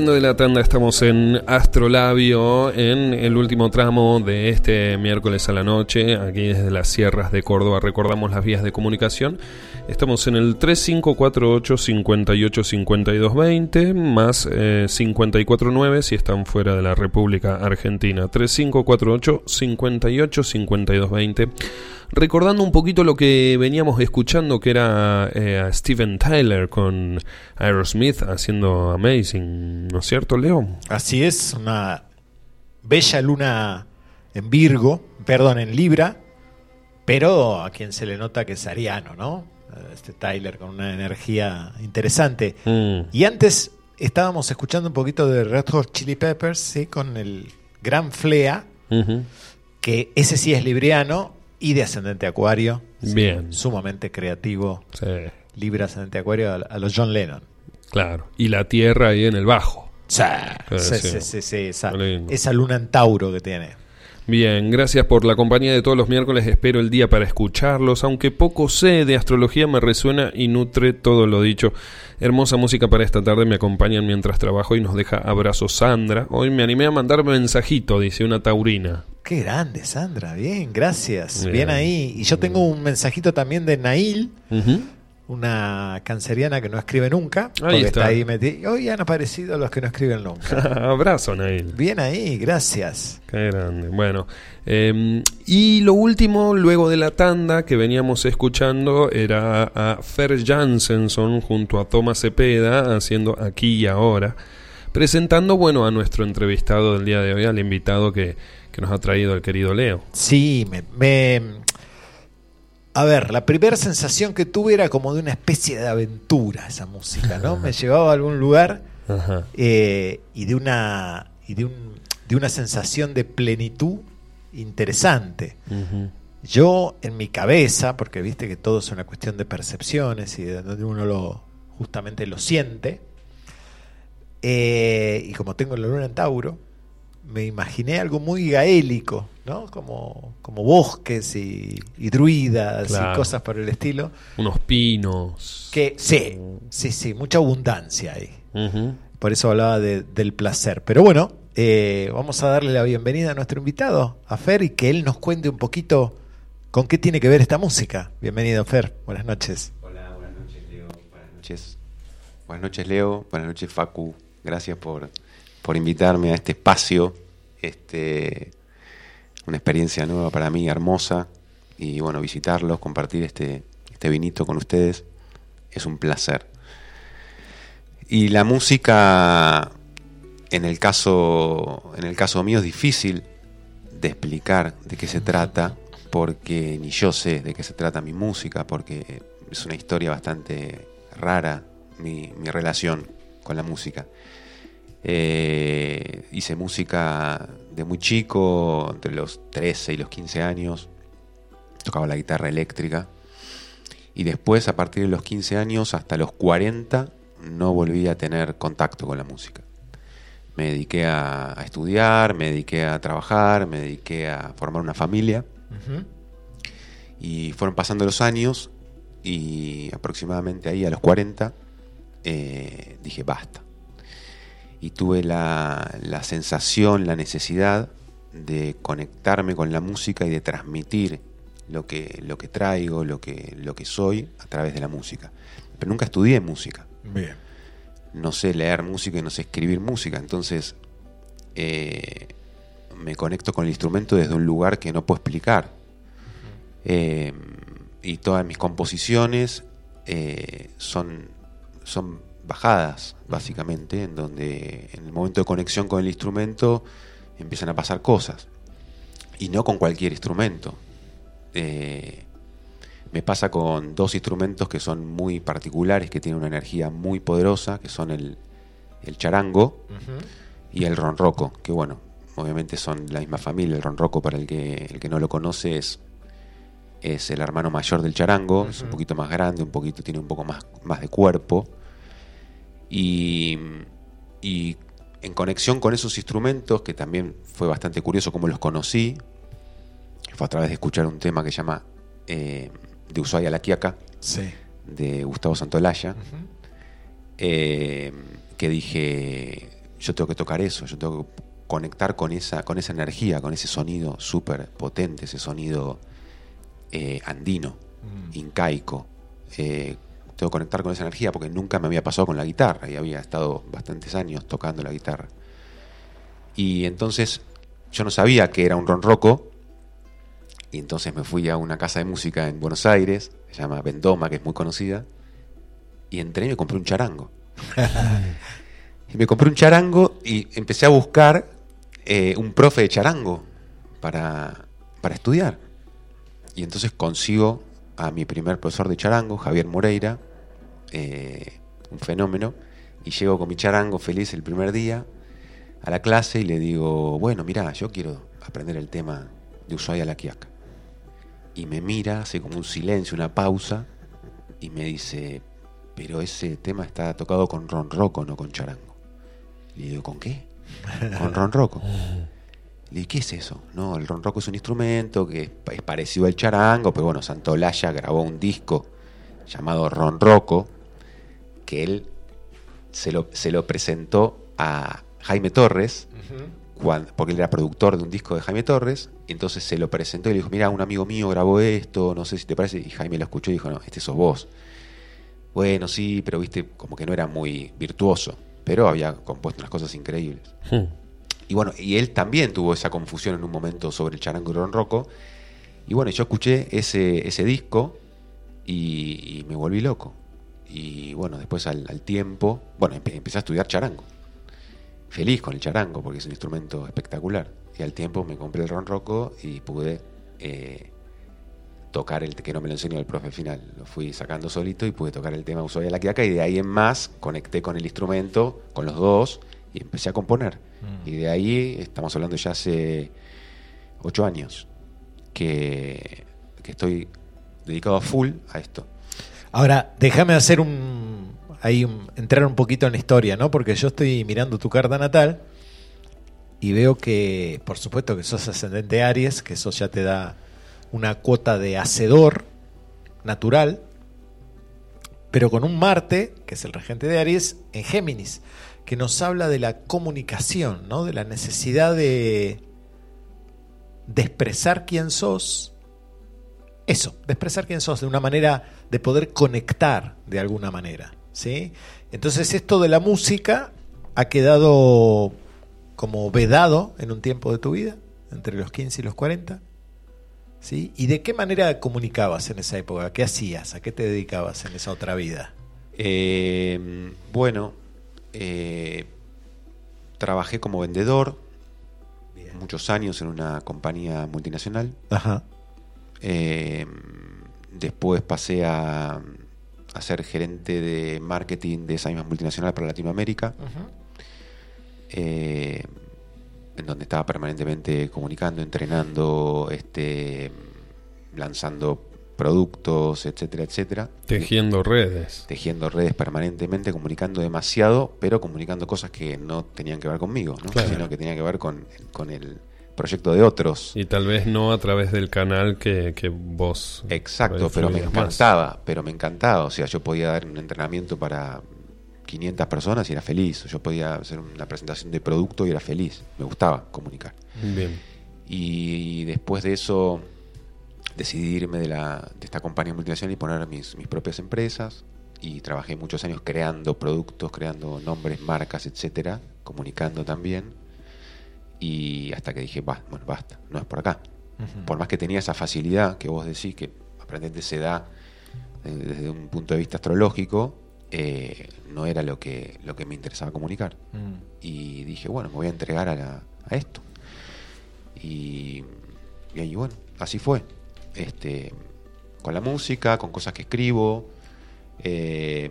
Volviendo de la tanda, estamos en Astrolabio, en el último tramo de este miércoles a la noche, aquí desde las sierras de Córdoba. Recordamos las vías de comunicación. Estamos en el 3548 58 52 20 más eh, 549 si están fuera de la República Argentina. 3548 58 52 20 recordando un poquito lo que veníamos escuchando, que era eh, a Steven Tyler con Aerosmith haciendo Amazing, ¿no es cierto, Leo? Así es, una bella luna en Virgo, perdón, en Libra, pero a quien se le nota que es ariano, ¿no? Este Tyler con una energía interesante. Mm, Y antes estábamos escuchando un poquito de Red Hot Chili Peppers, ¿sí? Con el gran Flea, que ese sí es libriano y de ascendente acuario. ¿sí? Bien. Sumamente creativo. Sí, Libra ascendente acuario a, a los John Lennon. claro. Y la tierra ahí en el bajo. Sí, Sí, sí, esa, esa luna en Tauro que tiene. Bien, gracias por la compañía de todos los miércoles. Espero el día para escucharlos. Aunque poco sé de astrología, me resuena y nutre todo lo dicho. Hermosa música para esta tarde. Me acompañan mientras trabajo y nos deja abrazos Sandra. Hoy me animé a mandar mensajito, dice una taurina. Qué grande, Sandra. Bien, gracias. Bien. Bien, ahí. Y yo tengo un mensajito también de Nail. Una canceriana que no escribe nunca. Ahí porque está. está ahí meti- Hoy han aparecido los que no escriben nunca. Abrazo, Nail. Bien ahí, gracias. Qué grande. Bueno, eh, y lo último, luego de la tanda que veníamos escuchando, era a Fer Jansenson junto a Thomas Cepeda haciendo aquí y ahora, presentando, bueno, a nuestro entrevistado del día de hoy, al invitado que, que nos ha traído el querido Leo. Sí, me, me- A ver, la primera sensación que tuve era como de una especie de aventura esa música, ¿no? Me llevaba a algún lugar eh, y de una y de, un, de una sensación de plenitud interesante. Yo en mi cabeza, porque viste que todo es una cuestión de percepciones y de donde uno lo justamente lo siente, eh, y como tengo la luna en Tauro, me imaginé algo muy gaélico, ¿no? Como, como bosques y, y druidas Claro. y cosas por el estilo. Unos pinos. Que sí, sí, sí, mucha abundancia ahí. Por eso hablaba de- del placer. Pero bueno, eh, vamos a darle la bienvenida a nuestro invitado, a Fer, y que él nos cuente un poquito con qué tiene que ver esta música. Bienvenido, Fer. Buenas noches. Hola, buenas noches, Leo. Buenas noches. Buenas noches, Leo. Buenas noches, Facu. Gracias por, por invitarme a este espacio. Este, una experiencia nueva para mí, hermosa. Y bueno, visitarlos, compartir este, este vinito con ustedes. Es un placer. Y la música, en el caso, en el caso mío, es difícil de explicar de qué se trata, porque ni yo sé de qué se trata mi música, porque es una historia bastante rara mi, mi relación con la música. Eh, hice música de muy chico, entre los 13 y los 15 años, tocaba la guitarra eléctrica, y después a partir de los 15 años hasta los 40 no volví a tener contacto con la música. Me dediqué a, a estudiar, me dediqué a trabajar, me dediqué a formar una familia. Y fueron pasando los años y aproximadamente ahí a los 40 eh, dije basta. Y tuve la, la sensación, la necesidad de conectarme con la música y de transmitir lo que, lo que traigo, lo que, lo que soy a través de la música. Pero nunca estudié música Bien. no sé leer música y no sé escribir música. Entonces eh, me conecto con el instrumento desde un lugar que no puedo explicar. Eh, y todas mis composiciones eh, son, son bajadas, básicamente, en donde en el momento de conexión con el instrumento empiezan a pasar cosas. Y no con cualquier instrumento. Eh, me pasa con dos instrumentos que son muy particulares, que tienen una energía muy poderosa, que son el, el charango y el ronroco, que bueno, obviamente son la misma familia. El ronroco, para el que, el que no lo conoce, es, es el hermano mayor del charango, es un poquito más grande, un poquito, tiene un poco más, más de cuerpo. Y, y en conexión con esos instrumentos, que también fue bastante curioso cómo los conocí, fue a través de escuchar un tema que se llama eh, De Ushuaia a la Quiaca, Sí. de Gustavo Santolaya, eh, que dije, yo tengo que tocar eso, yo tengo que conectar con esa, con esa energía, con ese sonido súper potente, ese sonido eh, andino, incaico. Tengo que conectar con esa energía porque nunca me había pasado con la guitarra y había estado bastantes años tocando la guitarra. Y entonces yo no sabía que era un ronroco y entonces me fui a una casa de música en Buenos Aires, se llama Vendoma, que es muy conocida, y entré y me compré un charango. y me compré un charango y empecé a buscar eh, un profe de charango para, para estudiar. Y entonces consigo a mi primer profesor de charango, Javier Moreira, eh, un fenómeno, y llego con mi charango feliz el primer día a la clase y le digo, bueno, mira, yo quiero aprender el tema de Ushuaia la Quiaca. Y me mira, hace como un silencio, una pausa, y me dice, pero ese tema está tocado con ronroco, no con charango. Le digo, ¿con qué? Con ronroco. Le digo, ¿qué es eso? No, el ronroco es un instrumento que es, parecido al charango, pero bueno, Santolaya grabó un disco llamado Ronroco, que él se lo, se lo presentó a Jaime Torres, porque él era productor de un disco de Jaime Torres, entonces se lo presentó y le dijo, mira, un amigo mío grabó esto, no sé si te parece, y Jaime lo escuchó y dijo, no, este sos vos. Bueno, sí, pero viste, como que no era muy virtuoso, pero había compuesto unas cosas increíbles. Hmm. Y bueno, y él también tuvo esa confusión en un momento sobre el charango ronroco. Y bueno, yo escuché ese, ese disco y, y me volví loco. Y bueno, después al, al tiempo, bueno, empe- empecé a estudiar charango. Feliz con el charango porque es un instrumento espectacular. Y al tiempo me compré el ronroco y pude eh, tocar el que no me lo enseñó el profe al final. Lo fui sacando solito y pude tocar el tema Ushuaia de la Quiaca y de ahí en más conecté con el instrumento, con los dos y empecé a componer. Y de ahí estamos hablando ya hace ocho años que, que estoy dedicado a full a esto. Ahora, déjame hacer un. Ahí un- entrar un poquito en la historia, ¿no? Porque yo estoy mirando tu carta natal y veo que, por supuesto, que sos ascendente Aries, que eso ya te da una cuota de hacedor natural, pero con un Marte, que es el regente de Aries, en Géminis, que nos habla de la comunicación, ¿no? De la necesidad de, de expresar quién sos eso, de expresar quién sos, de una manera de poder conectar de alguna manera. ¿sí? Entonces esto de la música ha quedado como vedado en un tiempo de tu vida, entre los 15 y los 40. ¿sí? ¿Y de qué manera comunicabas en esa época? ¿Qué hacías? ¿A qué te dedicabas en esa otra vida? Eh, bueno, eh, trabajé como vendedor muchos años en una compañía multinacional. Ajá. Eh, después pasé a, a ser gerente de marketing de esa misma multinacional para Latinoamérica, eh, en donde estaba permanentemente comunicando, entrenando, este, lanzando productos, etcétera, etcétera. Tejiendo redes. Tejiendo redes permanentemente, comunicando demasiado, pero comunicando cosas que no tenían que ver conmigo, ¿no? Claro. sino que tenían que ver con, con el proyecto de otros. Y tal vez no a través del canal que, que vos. Exacto, pero me más. encantaba, pero me encantaba. O sea, yo podía dar un entrenamiento para 500 personas y era feliz. Yo podía hacer una presentación de producto y era feliz. Me gustaba comunicar. Bien. Y después de eso decidí irme de, la, de esta compañía multinacional y poner mis, mis propias empresas. Y trabajé muchos años creando productos, creando nombres, marcas, etcétera, comunicando también. Y hasta que dije, "Ba- bueno, basta, no es por acá. Por más que tenía esa facilidad que vos decís que aprendente se da eh, desde un punto de vista astrológico, eh, no era lo que, lo que me interesaba comunicar. Y dije, bueno, me voy a entregar a, la- a esto. Y, y ahí, bueno, así fue. Este, con la música, con cosas que escribo. eh,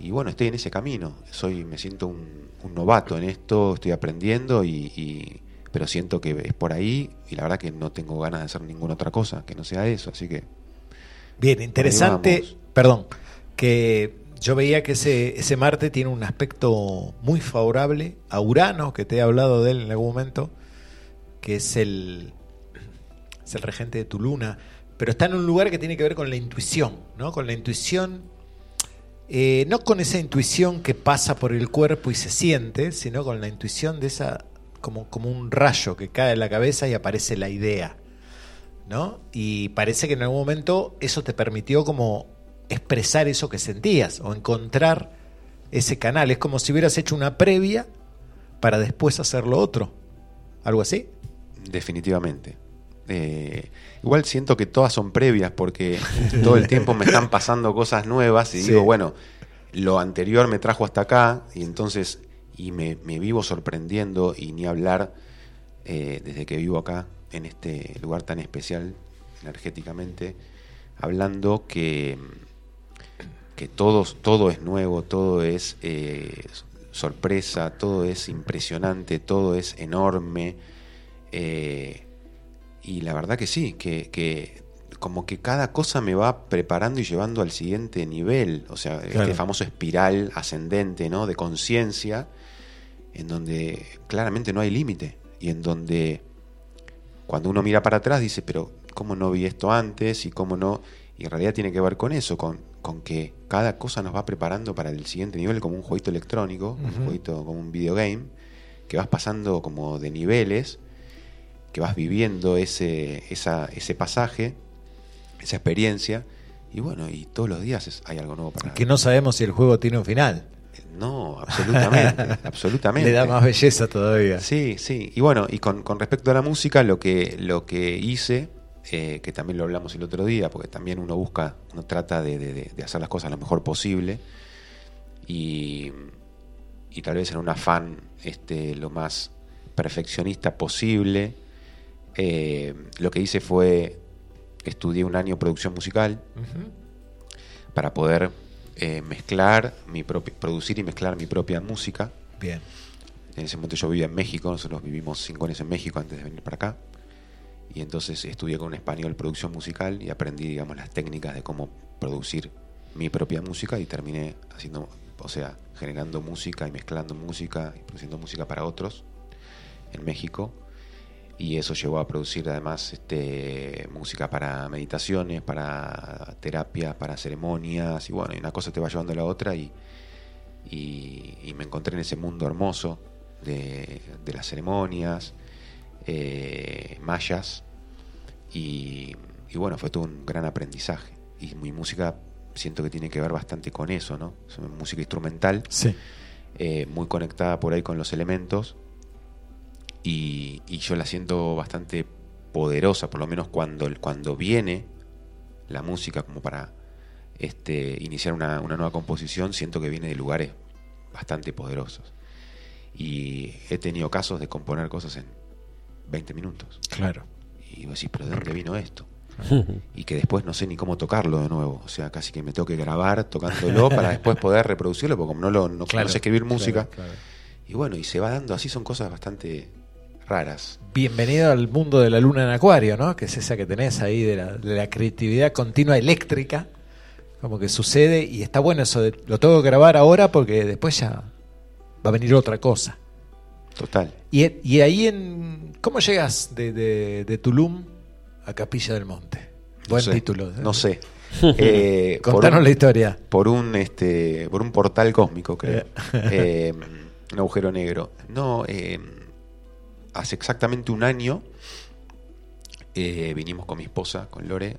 y bueno, estoy en ese camino. Soy, me siento un, un novato en esto, estoy aprendiendo, y, y- pero siento que es por ahí. Y la verdad que no tengo ganas de hacer ninguna otra cosa que no sea eso. Así que Bien, interesante, perdón, que yo veía que ese, ese Marte tiene un aspecto muy favorable a Urano, que te he hablado de él en algún momento, que es el, es el regente de tu luna, pero está en un lugar que tiene que ver con la intuición, ¿no? Con la intuición eh, no con esa intuición que pasa por el cuerpo y se siente, sino con la intuición de esa, como, como un rayo que cae en la cabeza y aparece la idea. ¿No? Y parece que en algún momento eso te permitió como expresar eso que sentías o encontrar ese canal. Es como si hubieras hecho una previa para después hacer lo otro. ¿Algo así? Definitivamente. Eh, igual siento que todas son previas porque todo el tiempo me están pasando cosas nuevas y Sí. digo, bueno, lo anterior me trajo hasta acá y entonces, y me, me vivo sorprendiendo y ni hablar eh, desde que vivo acá, en este lugar tan especial energéticamente, hablando que, que todo, todo es nuevo, todo es eh, sorpresa, todo es impresionante, todo es enorme. eh, y la verdad que sí, que, que como que cada cosa me va preparando y llevando al siguiente nivel. O sea, Claro. este famoso espiral ascendente, ¿no? De conciencia, en donde claramente no hay límite. Y en donde cuando uno mira para atrás dice, pero ¿cómo no vi esto antes? Y cómo no. Y en realidad tiene que ver con eso, con, con que cada cosa nos va preparando para el siguiente nivel, como un jueguito electrónico, un jueguito como un videogame, que vas pasando como de niveles, que vas viviendo ese, esa, ese pasaje, esa experiencia, y bueno, y todos los días es- hay algo nuevo para Que no sabemos si el juego tiene un final. No, absolutamente, absolutamente. Le da más belleza todavía. Sí, sí. Y bueno, y con, con respecto a la música, lo que, lo que hice, eh, que también lo hablamos el otro día, porque también uno busca, uno trata de, de- de- de hacer las cosas lo mejor posible, y, y tal vez en un afán este, lo más perfeccionista posible, eh, lo que hice fue, estudié un año producción musical, para poder eh, mezclar mi propia, producir y mezclar mi propia música. Bien. En ese momento yo vivía en México, nosotros vivimos cinco años en México antes de venir para acá. Y entonces estudié con un español producción musical y aprendí, digamos, las técnicas de cómo producir mi propia música y terminé haciendo, o sea, generando música y mezclando música y produciendo música para otros en México. Y eso llevó a producir además este, música para meditaciones, para terapias, para ceremonias. Y bueno, y una cosa te va llevando a la otra y, y, y me encontré en ese mundo hermoso de, de las ceremonias, eh, mayas. Y, y bueno, fue todo un gran aprendizaje. Y mi música siento que tiene que ver bastante con eso, ¿no? Es una música instrumental, Sí. eh, muy conectada por ahí con los elementos. Y, y yo la siento bastante poderosa, por lo menos cuando, cuando viene la música como para este, iniciar una, una nueva composición, siento que viene de lugares bastante poderosos. Y he tenido casos de componer cosas en 20 minutos. Claro. Y vos decís, pero ¿de dónde vino esto? Y que después no sé ni cómo tocarlo de nuevo. O sea, casi que me tengo que grabar tocándolo para después poder reproducirlo, porque como no, lo, no, Claro, no sé escribir claro, música. claro. Y bueno, y se va dando así, son cosas bastante raras. Bienvenido al mundo de la luna en acuario, ¿no? Que es esa que tenés ahí de la, de la creatividad continua eléctrica. Como que sucede y está bueno eso de lo tengo que grabar ahora porque después ya va a venir otra cosa. Total. Y, y ahí en... ¿Cómo llegas de, de- de Tulum a Capilla del Monte? No Buen sé, título. ¿eh? No sé. Eh, Contanos un- la historia. Por un, este, por un portal cósmico, creo. Eh, un agujero negro. No, eh, hace exactamente un año eh, vinimos con mi esposa, con Lore,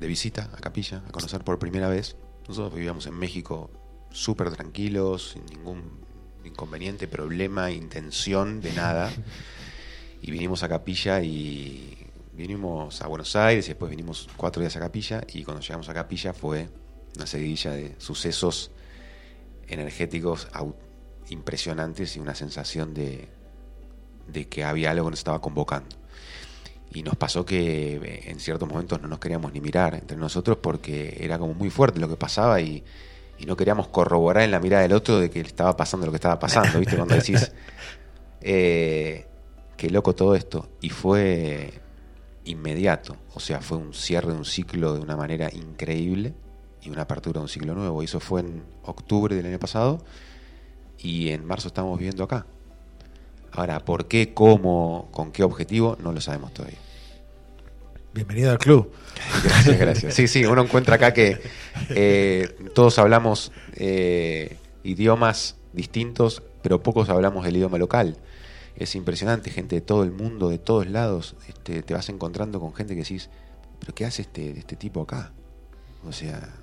de visita a Capilla, a conocer por primera vez. Nosotros vivíamos en México súper tranquilos, sin ningún inconveniente, problema, intención de nada. Y vinimos a Capilla y vinimos a Buenos Aires y después vinimos cuatro días a Capilla y cuando llegamos a Capilla fue una seguidilla de sucesos energéticos impresionantes y una sensación de, de que había algo que nos estaba convocando. Y nos pasó que eh, en ciertos momentos no nos queríamos ni mirar entre nosotros porque era como muy fuerte lo que pasaba y, y no queríamos corroborar en la mirada del otro de que le estaba pasando lo que estaba pasando, ¿viste? Cuando decís, eh, qué loco todo esto. Y fue inmediato, o sea, fue un cierre de un ciclo de una manera increíble y una apertura de un ciclo nuevo. Y eso fue en octubre del año pasado y en marzo estamos viviendo acá. Ahora, ¿por qué, cómo, con qué objetivo? No lo sabemos todavía. Bienvenido al club. Gracias, gracias. Sí, sí, uno encuentra acá que eh, todos hablamos eh, idiomas distintos, pero pocos hablamos el idioma local. Es impresionante, gente de todo el mundo, de todos lados. Este, te vas encontrando con gente que decís, ¿pero qué hace este, este tipo acá? O sea,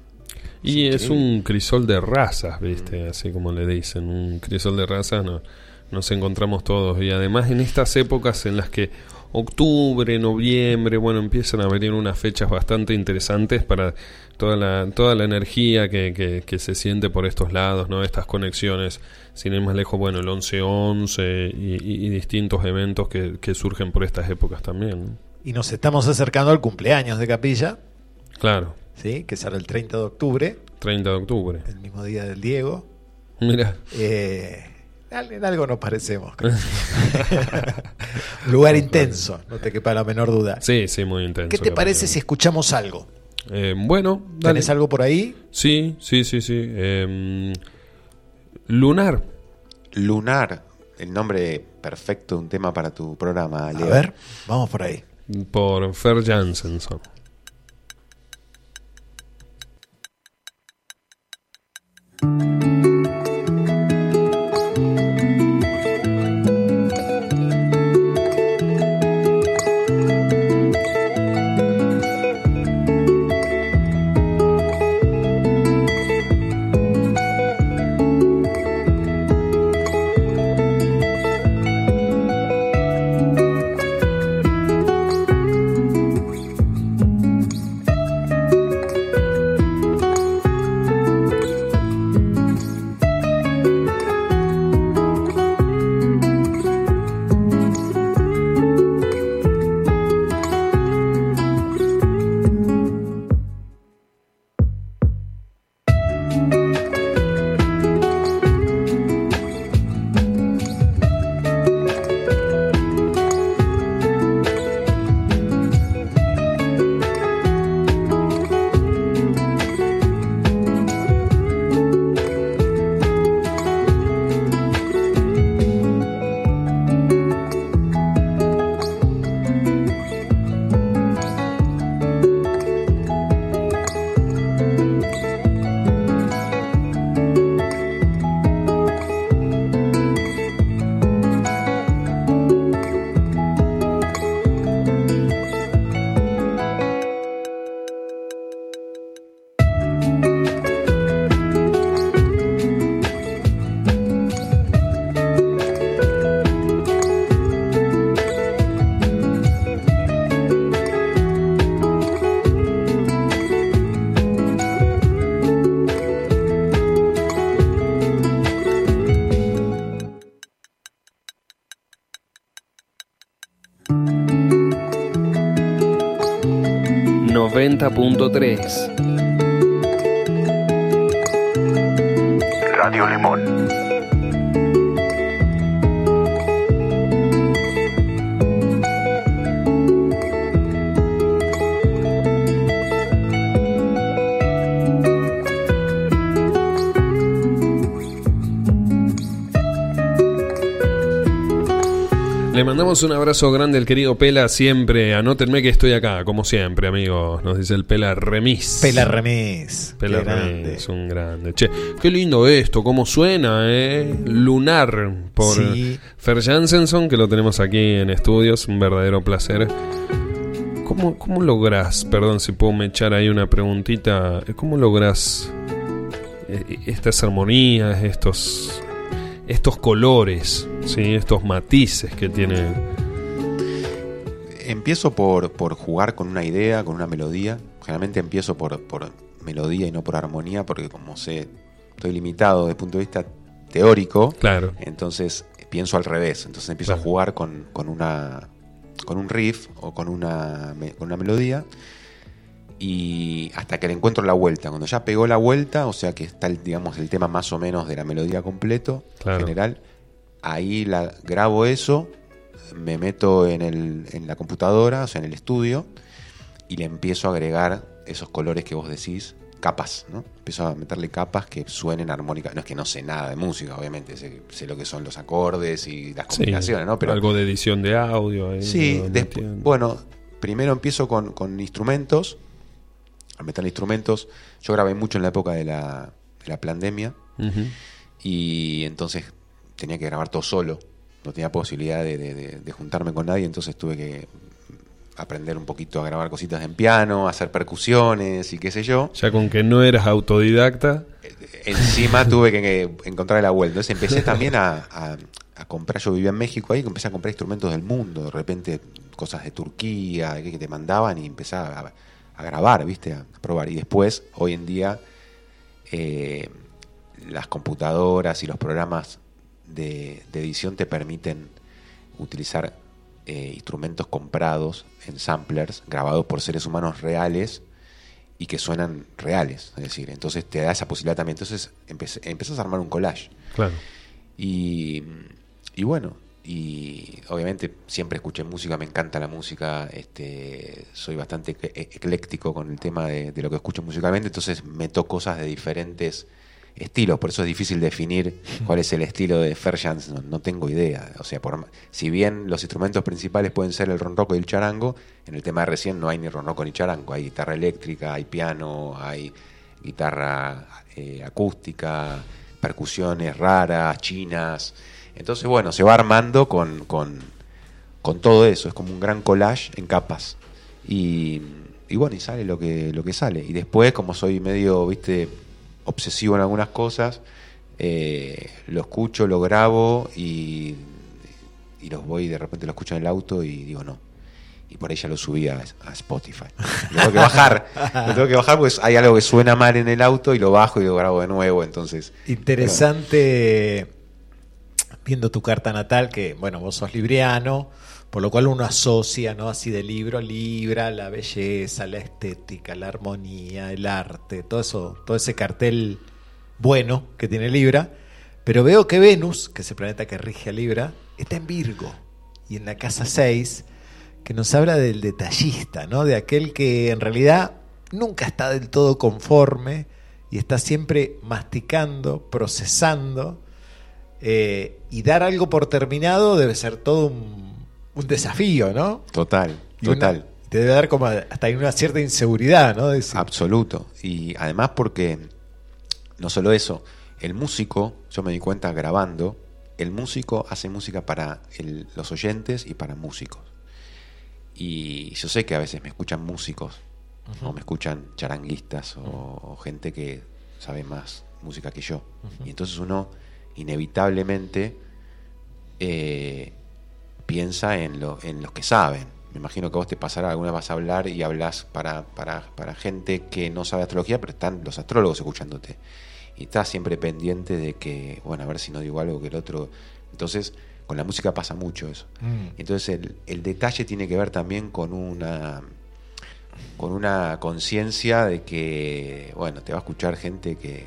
Y es un crisol de razas, ¿viste? Así como le dicen, un crisol de razas no, nos encontramos todos. Y además en estas épocas en las que octubre, noviembre, bueno, empiezan a venir unas fechas bastante interesantes para toda la, toda la energía que, que, que se siente por estos lados, ¿no? Estas conexiones, sin ir más lejos, bueno, el 11-11 y, y- y distintos eventos que, que surgen por estas épocas también, ¿no? Y nos estamos acercando al cumpleaños de Capilla, Claro, ¿sí? que será el 30 de octubre, 30 de octubre. el mismo día del Diego. Mira. Eh, en algo nos parecemos. creo. Lugar intenso, no te quepa la menor duda. Sí, sí, muy intenso. ¿Qué te parece si escuchamos algo? Eh, bueno, dale. ¿Tenés algo por ahí? Sí, sí, sí, sí. Em, lunar. Lunar, el nombre perfecto de un tema para tu programa, A Leo. ver, vamos por ahí. Por Fer Jansenson. 90.3. Le mandamos un abrazo grande al querido Pela siempre. Anótenme que estoy acá, como siempre, amigos. Nos dice el Pela Remis. Pela Remis. Pela Qué grande. Remis, un grande. Che, qué lindo esto, cómo suena, ¿eh? Lunar por Sí. Fer Jansenson, que lo tenemos aquí en estudios. Un verdadero placer. ¿Cómo, cómo logras, perdón si puedo me echar ahí una preguntita, ¿cómo logras eh, estas armonías, estos, estos colores, ¿sí? estos matices que tiene? Empiezo por, por jugar con una idea, con una melodía. Generalmente empiezo por, por melodía y no por armonía, porque como sé, estoy limitado desde el punto de vista teórico. Claro. Entonces pienso al revés. Entonces empiezo Claro. a jugar con, con una con un riff o con una, con una melodía y hasta que le encuentro la vuelta. Cuando ya pegó la vuelta, o sea que está el, digamos el tema más o menos de la melodía completo, Claro. general, ahí la grabo eso, me meto en, el, en la computadora, o sea en el estudio, y le empiezo a agregar esos colores que vos decís, capas, ¿no? Empiezo a meterle capas que suenen armónicas. No es que no sé nada de música, obviamente, sé, sé lo que son los acordes y las Sí, combinaciones, ¿no? Pero algo de edición de audio. ahí, Sí, metiendo. bueno, primero empiezo con, con instrumentos, a meter instrumentos. Yo grabé mucho en la época de la, de la pandemia y entonces tenía que grabar todo solo. No tenía posibilidad de, de- juntarme con nadie, entonces tuve que aprender un poquito a grabar cositas en piano, a hacer percusiones y qué sé yo. Ya con que no eras autodidacta. Encima tuve que encontrar la vuelta. Entonces empecé también a, a- a comprar, yo vivía en México ahí, empecé a comprar instrumentos del mundo, de repente cosas de Turquía que, te mandaban y empecé a, a grabar, ¿viste? A probar. Y después, hoy en día, eh, las computadoras y los programas de, de edición te permiten utilizar eh, instrumentos comprados en samplers, grabados por seres humanos reales y que suenan reales. Es decir, entonces te da esa posibilidad también. Entonces empecé- empezás a armar un collage. Claro. Y, y bueno, y obviamente siempre escuché música, me encanta la música, este, soy bastante ecle- ecléctico con el tema de, de lo que escucho musicalmente, entonces meto cosas de diferentes estilos, por eso es difícil definir cuál es el estilo de Ferjans, no, no tengo idea. O sea, por, si bien los instrumentos principales pueden ser el ronroco y el charango, en el tema de recién no hay ni ronroco ni charango, hay guitarra eléctrica, hay piano, hay guitarra eh, acústica, percusiones raras, chinas. Entonces, bueno, se va armando con, con, con todo eso, es como un gran collage en capas. Y, y bueno, y sale lo que, lo que sale. Y después, como soy medio, viste, obsesivo en algunas cosas, eh, lo escucho, lo grabo y, y los voy, de repente lo escucho en el auto y digo no. Y por ahí ya lo subí a, a Spotify. Lo tengo que bajar, lo tengo que bajar porque hay algo que suena mal en el auto y lo bajo y lo grabo de nuevo, entonces... Interesante viendo tu carta natal, que bueno, vos sos libriano, por lo cual uno asocia, ¿no? Así de libro libra, la belleza, la estética, la armonía, el arte, todo eso, todo ese cartel bueno que tiene Libra. Pero veo que Venus, que es el planeta que rige a Libra, está en Virgo y en la casa 6, que nos habla del detallista, ¿no? De aquel que en realidad nunca está del todo conforme y está siempre masticando, procesando. Eh, y dar algo por terminado debe ser todo un, un desafío, ¿no? Total, una- total. te debe dar como hasta una cierta inseguridad, ¿no? Decir, Absoluto. Y además porque, no solo eso, el músico, yo me di cuenta grabando, el músico hace música para el- los oyentes y para músicos. Y yo sé que a veces me escuchan músicos, o me escuchan charanguistas, o, o gente que sabe más música que yo. Y entonces uno, inevitablemente, eh, piensa en, lo, en los que saben. Me imagino que a vos te pasará, alguna vez vas a hablar y hablas para, para, para gente que no sabe astrología, pero están los astrólogos escuchándote. Y estás siempre pendiente de que, bueno, a ver si no digo algo que el otro. Entonces, con la música pasa mucho eso. Mm. Entonces, el, el detalle tiene que ver también con una con una conciencia de que, bueno, te va a escuchar gente que,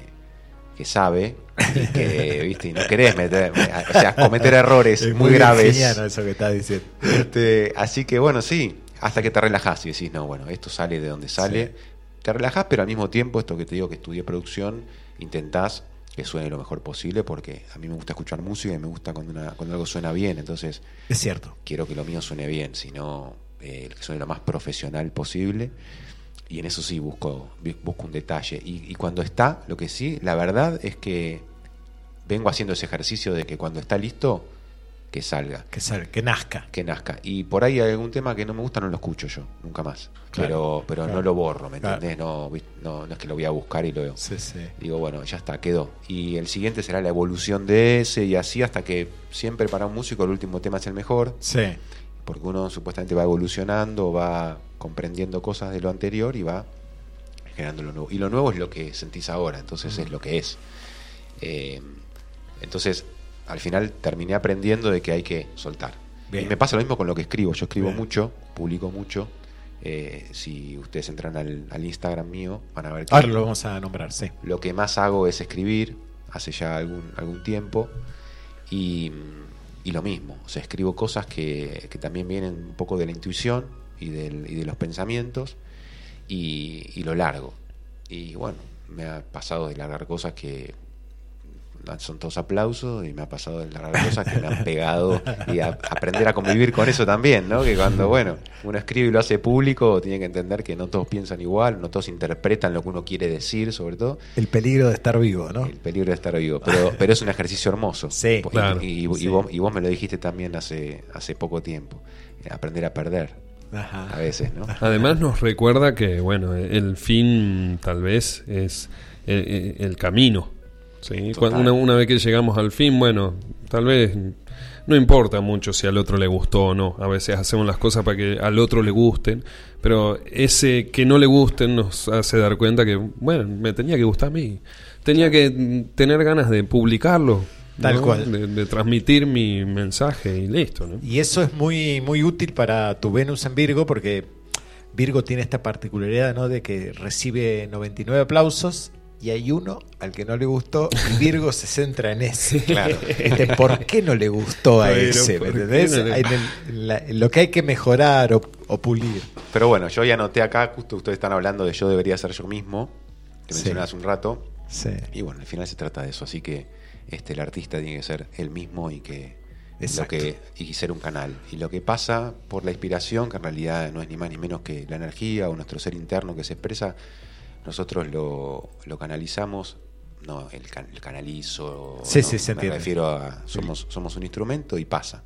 que sabe y que, viste, y no querés meter, o sea, cometer errores es muy, graves. virginiano eso que estás diciendo. Este, así que bueno, sí, hasta que te relajás y decís, no, bueno, esto sale de donde sale. Sí. Te relajás, pero al mismo tiempo, esto que te digo que estudié producción, intentás que suene lo mejor posible porque a mí me gusta escuchar música y me gusta cuando, una- cuando algo suena bien, entonces Es cierto. quiero que lo mío suene bien, sino eh, que suene lo más profesional posible. Y en eso sí busco, busco un detalle. Y, y cuando está, lo que sí, la verdad es que vengo haciendo ese ejercicio de que cuando está listo, que salga, Que, sal- que nazca. que nazca. Y por ahí hay algún tema que no me gusta, no lo escucho yo, nunca más. Claro, pero pero claro. no lo borro, ¿me Claro. entendés? No, no, no es que lo voy a buscar y lo Sí, sí. digo, bueno, ya está, quedó. Y el siguiente será la evolución de ese y así hasta que siempre para un músico el último tema es el mejor Sí. Porque uno supuestamente va evolucionando, va comprendiendo cosas de lo anterior y va generando lo nuevo. Y lo nuevo es lo que sentís ahora, entonces es lo que es. Eh, entonces, al final terminé aprendiendo de que hay que soltar. Bien. Y me pasa lo mismo con lo que escribo. Yo escribo Bien. mucho, publico mucho. Eh, si ustedes entran al, al Instagram mío, van a ver que Ahora lo vamos a nombrar, sí. lo que más hago es escribir, hace ya algún, algún tiempo, y, y lo mismo, o sea, escribo cosas que, que también vienen un poco de la intuición y, del, y de los pensamientos, y, y lo largo. Y bueno, me ha pasado de largar cosas que son todos aplausos y me ha pasado de las cosas que me han pegado y a- aprender a convivir con eso también, ¿no? Que cuando, bueno, uno escribe y lo hace público, tiene que entender que no todos piensan igual, no todos interpretan lo que uno quiere decir, sobre todo. El peligro de estar vivo, ¿no? El peligro de estar vivo, pero, pero es un ejercicio hermoso. Sí, y, claro. y- y Sí. vos, y vos me lo dijiste también hace, hace poco tiempo, eh, aprender a perder Ajá. a veces, ¿no? Además nos recuerda que, bueno, el fin tal vez es el, el camino. ¿Sí? Total. Una, una vez que llegamos al fin, bueno, tal vez no importa mucho si al otro le gustó o no. A veces hacemos las cosas para que al otro le gusten, pero ese que no le gusten nos hace dar cuenta que, bueno, me tenía que gustar a mí. Tenía que tener ganas de publicarlo. Tal ¿no? cual. De, de transmitir mi mensaje y listo, ¿no? Y eso es muy, muy útil para tu Venus en Virgo porque Virgo tiene esta particularidad ¿no? de que recibe 99 aplausos y hay uno al que no le gustó y Virgo se centra en ese. Claro. Este, ¿Por qué no le gustó a Pero, ese? ¿me ¿por qué entendés? no le- Hay en el- en la- en lo que hay que mejorar o, o pulir. Pero bueno, yo ya anoté acá, justo ustedes están hablando de yo debería ser yo mismo, que Sí. mencioné hace un rato, Sí. y bueno, al final se trata de eso, así que este el artista tiene que ser él mismo y que lo Exacto. que y ser un canal. Y lo que pasa por la inspiración, que en realidad no es ni más ni menos que la energía o nuestro ser interno que se expresa, nosotros lo, lo canalizamos, no el, can- el canalizo, Sí, no, sí, se me entiende. refiero a somos, somos un instrumento y pasa.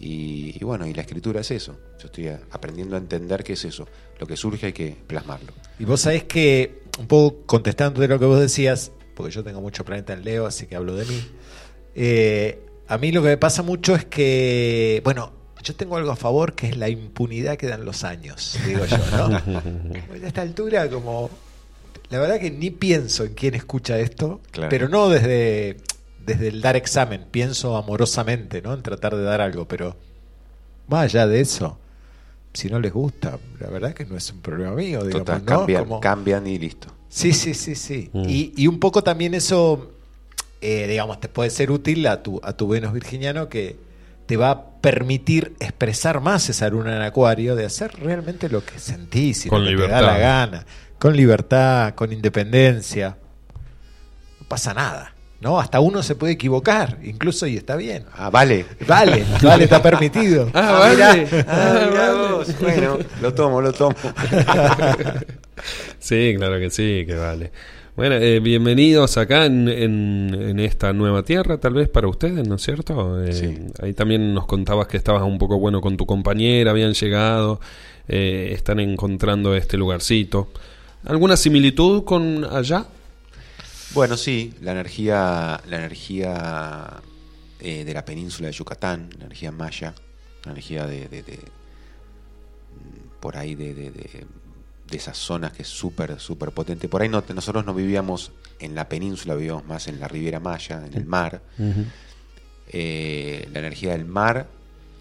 Y, y bueno, y la escritura es eso. Yo estoy aprendiendo a entender qué es eso. Lo que surge hay que plasmarlo. Y vos sabés que, un poco contestando de lo que vos decías, porque yo tengo mucho planeta en Leo, así que hablo de mí. eh, a mí lo que me pasa mucho es que, bueno, yo tengo algo a favor que es la impunidad que dan los años, digo yo, ¿no? A esta altura, como. La verdad que ni pienso en quién escucha esto, Claro. pero no desde, desde el dar examen, pienso amorosamente, ¿no? En tratar de dar algo, pero más allá de eso, si no les gusta, la verdad que no es un problema mío, digamos, Total, ¿no? cambian, Como- cambian y listo. Sí, sí, sí, sí. Mm. Y, y un poco también eso, eh, digamos, te puede ser útil a tu, a tu Venus virginiano que te va a permitir expresar más esa luna en acuario, de hacer realmente lo que sentís y Con lo que te da la gana, con libertad, con independencia. No pasa nada, ¿no? Hasta uno se puede equivocar, incluso y está bien. Ah, vale. Vale, vale, está permitido. Ah, vale. mirá, Ah, mirá vale. vos. Bueno, lo tomo, lo tomo. Sí, claro que sí, que vale. Bueno, eh, bienvenidos acá en, en, en esta nueva tierra, tal vez para ustedes, ¿no es cierto? Eh, Sí. Ahí también nos contabas que estabas un poco bueno con tu compañera, habían llegado, eh, están encontrando este lugarcito. ¿Alguna similitud con allá? Bueno, sí, la energía, la energía eh, de la península de Yucatán, la energía maya, la energía de, de- de- por ahí de, de- de- de esas zonas que es súper, súper potente. Por ahí no, nosotros no vivíamos en la península, vivíamos más en la Riviera Maya, en el mar. Eh, la energía del mar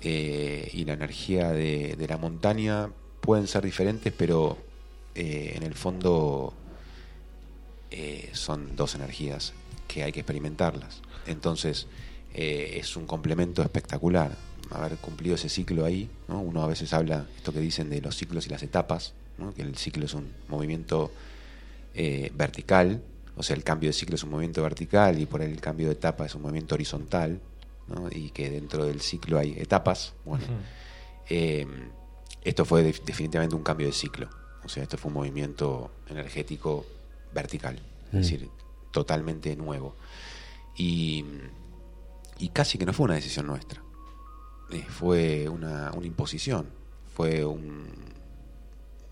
eh, y la energía de, de la montaña pueden ser diferentes, pero eh, en el fondo eh, son dos energías que hay que experimentarlas. Entonces, eh, es un complemento espectacular haber cumplido ese ciclo ahí. ¿no? Uno a veces habla, esto que dicen de los ciclos y las etapas, ¿no? que el ciclo es un movimiento eh, vertical, o sea, el cambio de ciclo es un movimiento vertical y por ahí el cambio de etapa es un movimiento horizontal, ¿no? y que dentro del ciclo hay etapas. Bueno, eh, esto fue def- definitivamente un cambio de ciclo. O sea, esto fue un movimiento energético vertical, Mm. es decir, totalmente nuevo. Y, y casi que no fue una decisión nuestra. Eh, fue una, una imposición, fue un-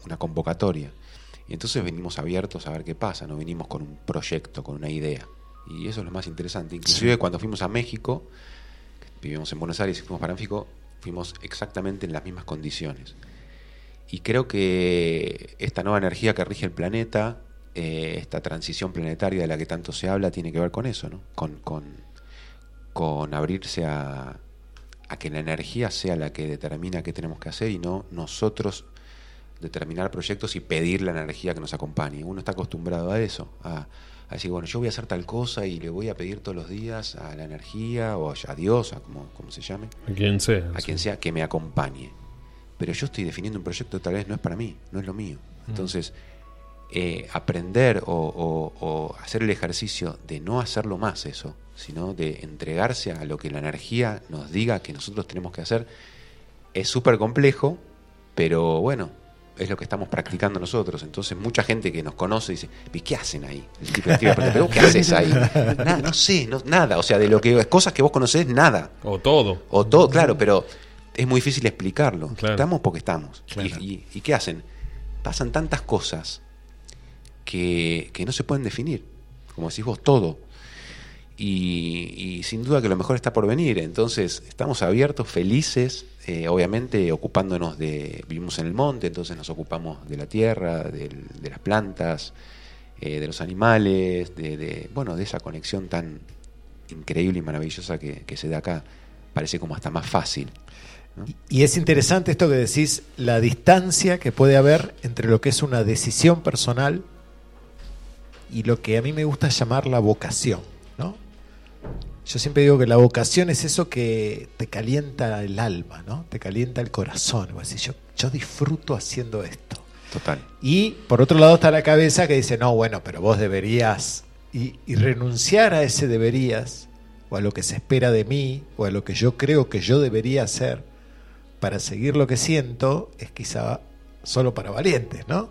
una convocatoria. Y entonces venimos abiertos a ver qué pasa, no venimos con un proyecto, con una idea. Y eso es lo más interesante. Inclusive cuando fuimos a México, vivimos en Buenos Aires y fuimos para México, fuimos exactamente en las mismas condiciones. Y creo que esta nueva energía que rige el planeta, eh, esta transición planetaria de la que tanto se habla, tiene que ver con eso, ¿no? Con, con, con abrirse a, a que la energía sea la que determina qué tenemos que hacer y no nosotros determinar proyectos y pedir la energía que nos acompañe. Uno está acostumbrado a eso, a, a decir, bueno, yo voy a hacer tal cosa y le voy a pedir todos los días a la energía o a Dios, a como, como se llame, A quien sea. a sí. quien sea que me acompañe. Pero yo estoy definiendo un proyecto que tal vez no es para mí, no es lo mío. Entonces, eh, aprender o, o- o hacer el ejercicio de no hacerlo más eso, sino de entregarse a lo que la energía nos diga que nosotros tenemos que hacer, es súper complejo, pero bueno, es lo que estamos practicando nosotros. Entonces mucha gente que nos conoce dice, ¿y qué hacen ahí? El tipo escribe, pero ¿qué haces ahí? Nada, no sé, no- nada. O sea, de lo que cosas que vos conocés, nada. O todo. O todo, claro, pero es muy difícil explicarlo. Claro. Estamos porque estamos. Claro. Y, y- ¿y qué hacen? Pasan tantas cosas que, que no se pueden definir. Como decís vos, todo. Y, y sin duda que lo mejor está por venir. Entonces, estamos abiertos, felices, eh, obviamente ocupándonos de. Vivimos en el monte, entonces nos ocupamos de la tierra, de las plantas, eh, de los animales, de, de, bueno, de esa conexión tan increíble y maravillosa que, que se da acá. Parece como hasta más fácil. ¿No? Y es interesante esto que decís, la distancia que puede haber entre lo que es una decisión personal y lo que a mí me gusta llamar la vocación, ¿no? Yo siempre digo que la vocación es eso que te calienta el alma, ¿no? Te calienta el corazón. Yo, yo disfruto haciendo esto. Total. Y por otro lado está la cabeza que dice, no, bueno, pero vos deberías. Y, y renunciar a ese deberías, o a lo que se espera de mí, o a lo que yo creo que yo debería hacer para seguir lo que siento, es quizá solo para valientes, ¿no?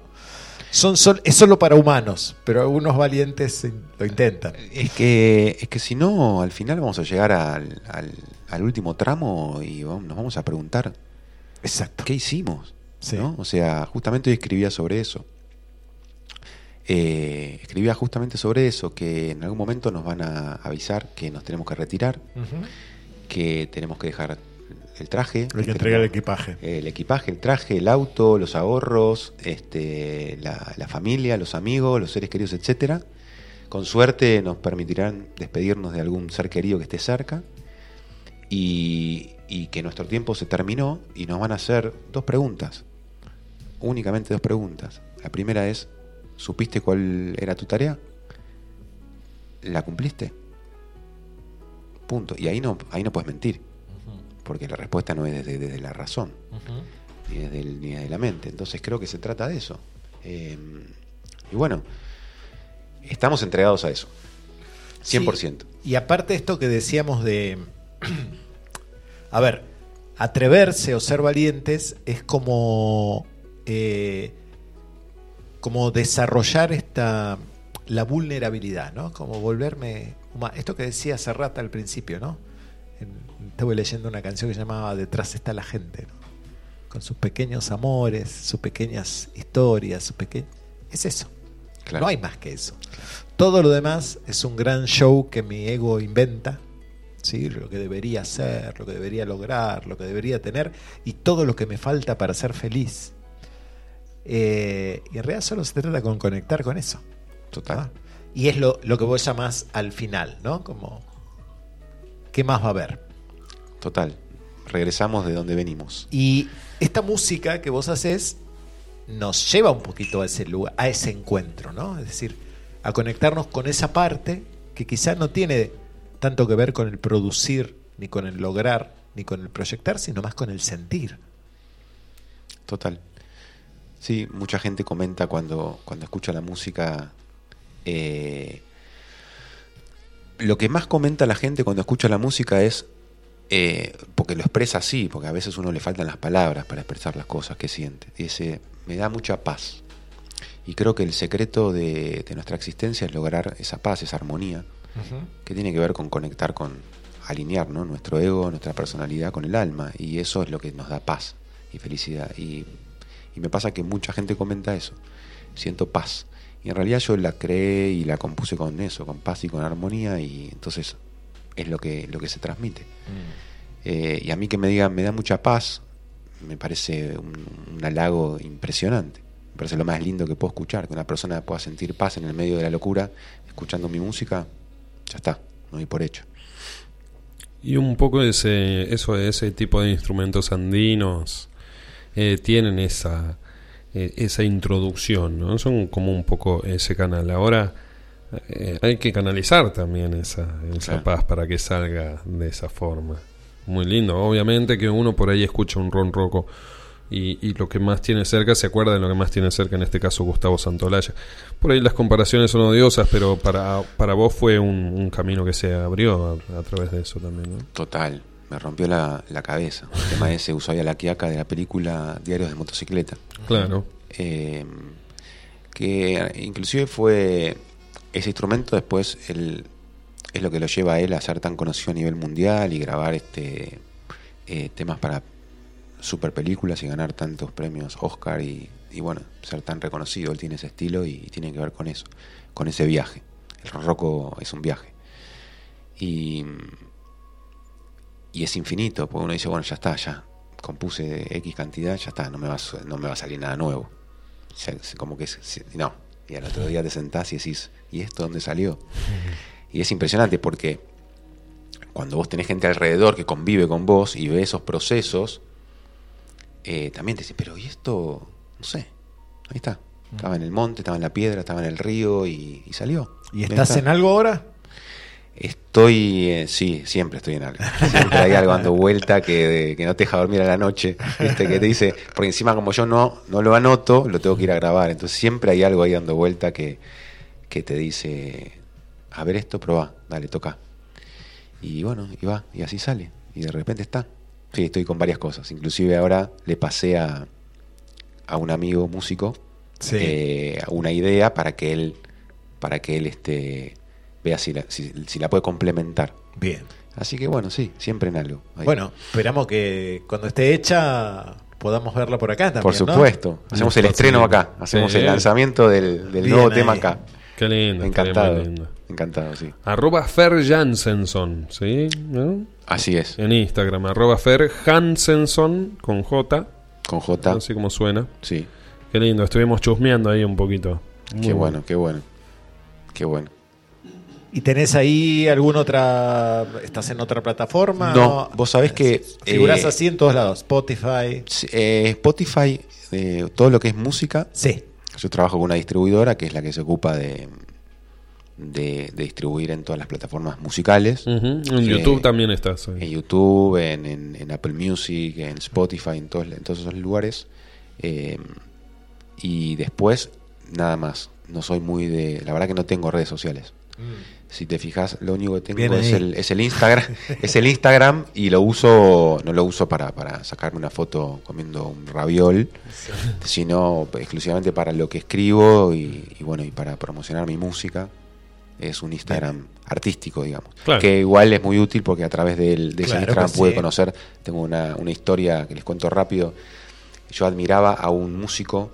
Son sol- es solo para humanos, pero algunos valientes lo intentan. Es que, es que si no, al final vamos a llegar al, al- al último tramo y vamos- nos vamos a preguntar Exacto. qué hicimos. Sí. ¿no? O sea, justamente hoy escribía sobre eso. Eh, escribía justamente sobre eso, que en algún momento nos van a avisar que nos tenemos que retirar, que tenemos que dejar el traje. Hay que que entregar el equipaje. el equipaje, el traje, el auto, los ahorros, este, la, la familia, los amigos, los seres queridos, etcétera. Con suerte nos permitirán despedirnos de algún ser querido que esté cerca y, y que nuestro tiempo se terminó y nos van a hacer dos preguntas, únicamente dos preguntas. La primera es, ¿supiste cuál era tu tarea? ¿La cumpliste? Punto. Y ahí no, ahí no puedes mentir, porque la respuesta no es desde, desde la razón ni desde, el- ni desde la mente. Entonces creo que se trata de eso. Eh, y bueno, estamos entregados a eso. 100%. Sí, Y aparte esto que decíamos de, a ver, atreverse o ser valientes es como, eh, como desarrollar esta, la vulnerabilidad, ¿no? Como volverme, esto que decía Serrata al principio, ¿no? En- Estuve leyendo una canción que se llamaba Detrás está la gente, ¿no? Con sus pequeños amores, sus pequeñas historias, sus peque- es eso. Claro. No hay más que eso. Todo lo demás es un gran show que mi ego inventa, ¿sí? lo que debería ser, lo que debería lograr, lo que debería tener y todo lo que me falta para ser feliz. Eh, y en realidad solo se trata con conectar con eso. Total. ¿no? Y es lo, lo que vos llamás al final, ¿no? Como, ¿qué más va a haber? Total. Regresamos de donde venimos. Y esta música que vos haces nos lleva un poquito a ese lugar, a ese encuentro, ¿no? Es decir, a conectarnos con esa parte que quizá no tiene tanto que ver con el producir, ni con el lograr, ni con el proyectar, sino más con el sentir. Total. Sí, mucha gente comenta cuando, cuando escucha la música. eh, lo que más comenta la gente cuando escucha la música es. Eh, porque lo expresa así, porque a veces uno le faltan las palabras para expresar las cosas que siente. Dice, me da mucha paz. Y creo que el secreto de, de nuestra existencia es lograr esa paz, esa armonía, que tiene que ver con conectar con, alinear ¿no? nuestro ego, nuestra personalidad con el alma. Y eso es lo que nos da paz y felicidad. Y, y me pasa que mucha gente comenta eso. Siento paz. Y en realidad yo la creé y la compuse con eso, con paz y con armonía. Y entonces es lo que, lo que se transmite. Eh, y a mí que me digan, me da mucha paz, me parece un, un halago impresionante. Me parece lo más lindo que puedo escuchar, que una persona pueda sentir paz en el medio de la locura, escuchando mi música, ya está, no hay por hecho. Y un poco ese, eso, ese tipo de instrumentos andinos eh, tienen esa, eh, esa introducción, ¿no? Son como un poco ese canal. Ahora eh, hay que canalizar también esa, esa Claro. paz para que salga de esa forma. Muy lindo. Obviamente que uno por ahí escucha un ronroco y, y lo que más tiene cerca se acuerda de lo que más tiene cerca, en este caso Gustavo Santolaya. Por ahí las comparaciones son odiosas, pero para, para vos fue un, un camino que se abrió a, a través de eso también, ¿no? Total, me rompió la, la cabeza. El tema ese Ushuaia La Quiaca de la película Diarios de Motocicleta. Claro. Eh, que inclusive fue ese instrumento después el, es lo que lo lleva a él a ser tan conocido a nivel mundial y grabar este eh, temas para super películas y ganar tantos premios Oscar y, bueno, ser tan reconocido. Él tiene ese estilo y, tiene que ver con eso, con ese viaje. El roco es un viaje. Y, es infinito, porque uno dice, bueno, ya está, ya compuse X cantidad, ya está, no me va, no me va a salir nada nuevo. Como que no. Y al otro día te sentás y decís, ¿y esto dónde salió? Y es impresionante porque cuando vos tenés gente alrededor que convive con vos y ve esos procesos, eh, también te decís, pero ¿y esto? No sé. Ahí está. Estaba en el monte, estaba en la piedra, estaba en el río y, y salió. ¿Y estás está. en algo ahora? Estoy, eh, sí, siempre estoy en algo. Siempre hay algo dando vuelta que, que no te deja dormir a la noche. ¿viste? Que te dice, porque encima como yo no, no lo anoto, lo tengo que ir a grabar. Entonces siempre hay algo ahí dando vuelta que, que te dice, a ver esto, probá, dale, toca. Y bueno, y va, y así sale. Y de repente está. Sí, estoy con varias cosas. Inclusive ahora le pasé a, a un amigo músico Sí. eh, una idea para que él, para que él este, vea si la, si, si la puede complementar. Bien. Así que bueno, sí, siempre en algo. Ahí. Bueno, esperamos que cuando esté hecha podamos verla por acá también. por ¿no? supuesto. Hacemos el estreno acá. Hacemos Sí. el lanzamiento del, del Bien nuevo ahí. tema acá. Qué lindo. Encantado. lindo. Encantado, sí. Arroba Fer Jansenson, ¿sí? ¿No? Así es. En Instagram, arroba Fer Hansenson con J, Con J. así como suena. Sí. Qué lindo, estuvimos chusmeando ahí un poquito. Muy Qué bueno, qué bueno. Qué bueno. ¿Y tenés ahí alguna otra... ¿Estás en otra plataforma? No, vos sabés que, Figurás eh, así en todos lados. Spotify. Eh, Spotify, eh, todo lo que es música, Sí. Yo trabajo con una distribuidora que es la que se ocupa de, de, de distribuir en todas las plataformas musicales. En Eh, YouTube también estás. ahí. En YouTube, en, en- en Apple Music, en Spotify, en todos, en todos esos lugares. Eh, y después, nada más. No soy muy de... La verdad que no tengo redes sociales. Si te fijas, lo único que tengo es el, es el Instagram, es el Instagram y lo uso, no lo uso para, para sacarme una foto comiendo un raviol, sino exclusivamente para lo que escribo y, y bueno, y para promocionar mi música. Es un Instagram artístico, digamos. Claro. Que igual es muy útil porque a través del- de ese Instagram pude sí. conocer, tengo una, una historia que les cuento rápido. Yo admiraba a un músico,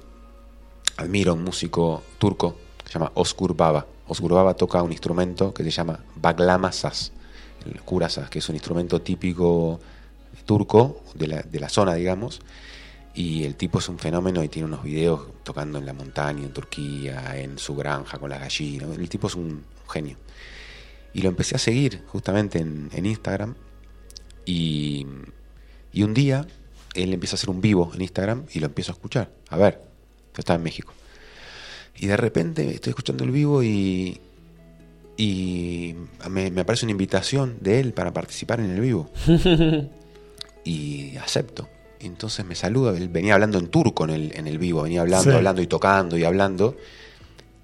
admiro a un músico turco, que se llama Oskur Baba. Oskur Baba toca un instrumento que se llama baglama saz, el que es un instrumento típico turco de la, de la zona, digamos. Y el tipo es un fenómeno y tiene unos videos tocando en la montaña, en Turquía, en su granja con las gallinas. El tipo es un genio. Y lo empecé a seguir justamente en, en Instagram. Y, y un día él empieza a hacer un vivo en Instagram y lo empiezo a escuchar. A ver, yo estaba en México. Y de repente estoy escuchando el vivo y, y me, me aparece una invitación de él para participar en el vivo. y acepto. Entonces me saluda, él venía hablando en turco en el, en el vivo, venía hablando, Sí. hablando y tocando y hablando.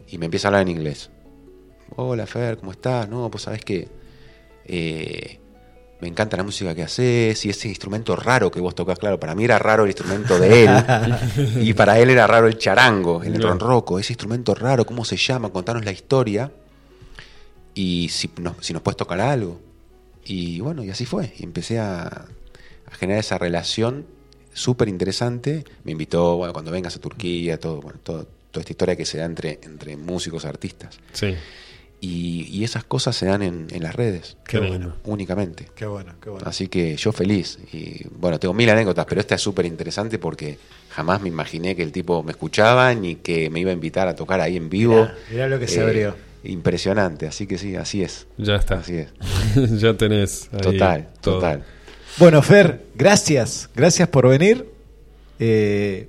Y me empieza a hablar en inglés. Hola Fer, ¿cómo estás? No, pues sabes que eh, me encanta la música que haces y ese instrumento raro que vos tocas, claro, para mí era raro el instrumento de él y para él era raro el charango, el ronroco, ese instrumento raro, ¿cómo se llama? Contanos la historia y si nos, si nos puedes tocar algo. Y bueno, y así fue, y empecé a, a generar esa relación súper interesante. Me invitó, bueno, cuando vengas a Turquía, todo, bueno, todo- toda esta historia que se da entre, entre músicos, artistas. Sí. Y, y esas cosas se dan en, en las redes, Qué bueno. únicamente. Qué bueno, qué bueno. Así que yo feliz. Y bueno, tengo mil anécdotas, pero esta es súper interesante porque jamás me imaginé que el tipo me escuchaba ni que me iba a invitar a tocar ahí en vivo. Mirá, mirá lo que se abrió. Impresionante, así que sí, así es. Ya está. Así es. ya tenés. ahí Total, todo. total. Bueno, Fer, gracias. Gracias por venir. Eh,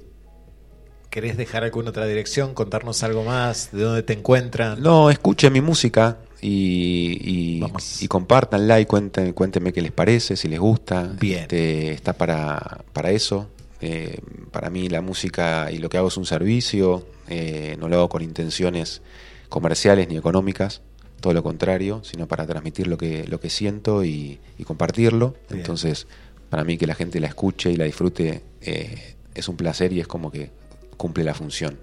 ¿Querés dejar alguna otra dirección? ¿Contarnos algo más? ¿De dónde te encuentran? No, escuchen mi música y, y, y compártanla y cuenten, cuéntenme qué les parece, si les gusta. Bien. Este, está para, para eso. Eh, para mí la música y lo que hago es un servicio, eh, no lo hago con intenciones comerciales ni económicas, todo lo contrario, sino para transmitir lo que, lo que siento y, y compartirlo. Bien. Entonces, para mí que la gente la escuche y la disfrute eh, es un placer y es como que cumple la función,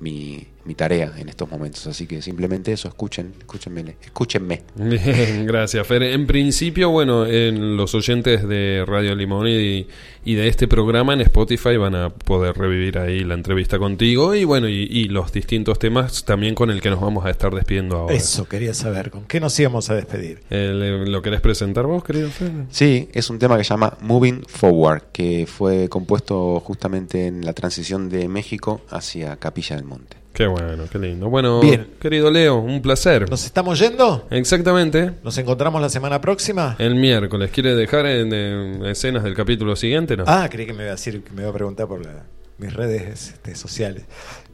mi, mi tarea en estos momentos. Así que simplemente eso, escuchen, escúchenme, escúchenme. Bien, gracias, Fer. En principio, bueno, en los oyentes de Radio Limón y, y de este programa en Spotify van a poder revivir ahí la entrevista contigo y bueno, y, y los distintos temas también con el que nos vamos a estar despidiendo ahora. Eso quería saber, ¿con qué nos íbamos a despedir? Eh, ¿le- ¿Lo querés presentar vos, querido Fer? Sí, es un tema que se llama Moving Forward, que fue compuesto justamente en la transición de México hacia Capilla del Monte. Qué bueno, qué lindo. Bueno, Bien. querido Leo, un placer. ¿Nos estamos yendo? Exactamente. ¿Nos encontramos la semana próxima? El miércoles. ¿Quiere dejar en, en escenas del capítulo siguiente? No. Ah, creí que me iba a decir, que me iba a preguntar por la- mis redes este, sociales.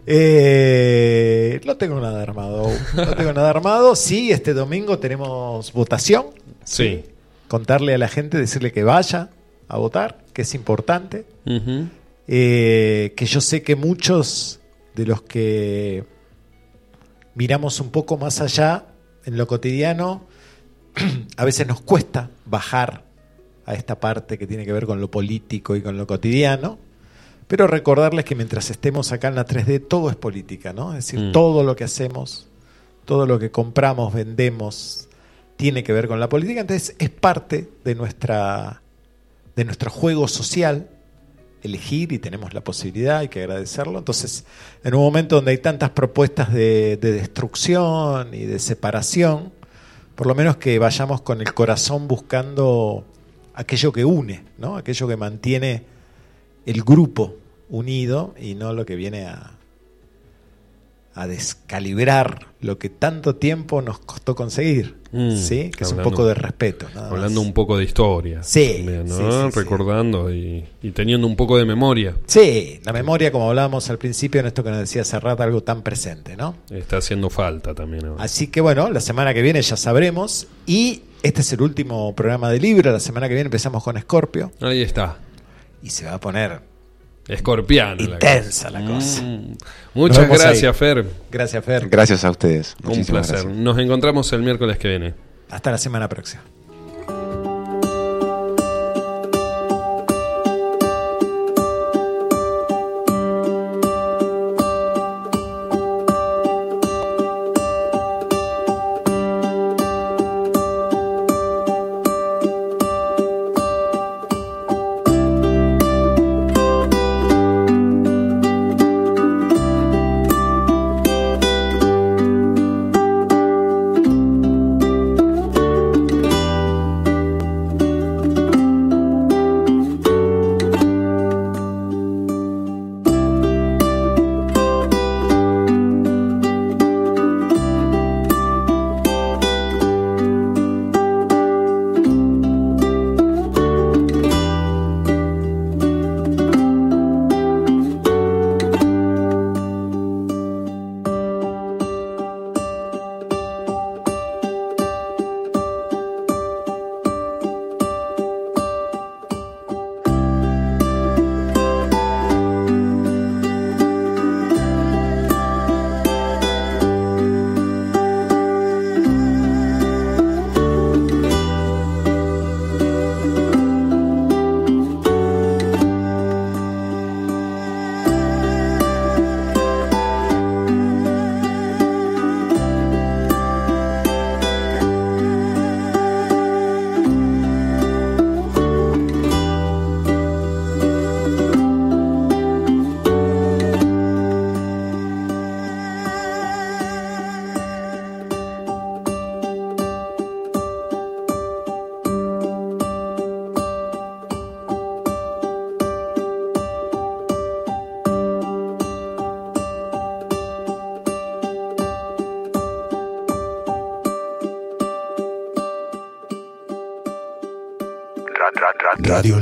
Eh, no tengo nada armado. No tengo nada armado. Sí, este domingo tenemos votación. Sí. Contarle a la gente, decirle que vaya a votar, que es importante. Eh, que yo sé que muchos de los que miramos un poco más allá en lo cotidiano, a veces nos cuesta bajar a esta parte que tiene que ver con lo político y con lo cotidiano, pero recordarles que mientras estemos acá en la 3D todo es política, ¿no? Es decir, Mm. todo lo que hacemos, todo lo que compramos, vendemos, tiene que ver con la política, entonces es parte de nuestra de nuestro juego social elegir y tenemos la posibilidad, hay que agradecerlo. Entonces, en un momento donde hay tantas propuestas de, de destrucción y de separación, por lo menos que vayamos con el corazón buscando aquello que une, ¿no? aquello que mantiene el grupo unido y no lo que viene a, a descalibrar lo que tanto tiempo nos costó conseguir, Mm, ¿sí? que es un poco de respeto. Hablando un poco de historia. Sí, también, ¿no? sí, sí, sí. Recordando y, y teniendo un poco de memoria. Sí, la memoria, como hablábamos al principio, en esto que nos decía Serrat, algo tan presente, ¿no? Está haciendo falta también. ahora. Así que bueno, la semana que viene ya sabremos. Y este es el último programa de Libra. La semana que viene empezamos con Scorpio. Ahí está. Y se va a poner Escorpiano. intensa la cosa. Mm. Muchas gracias, ahí. Fer. Gracias, Fer. Gracias a ustedes. Un placer. gracias. Nos encontramos el miércoles que viene. Hasta la semana próxima.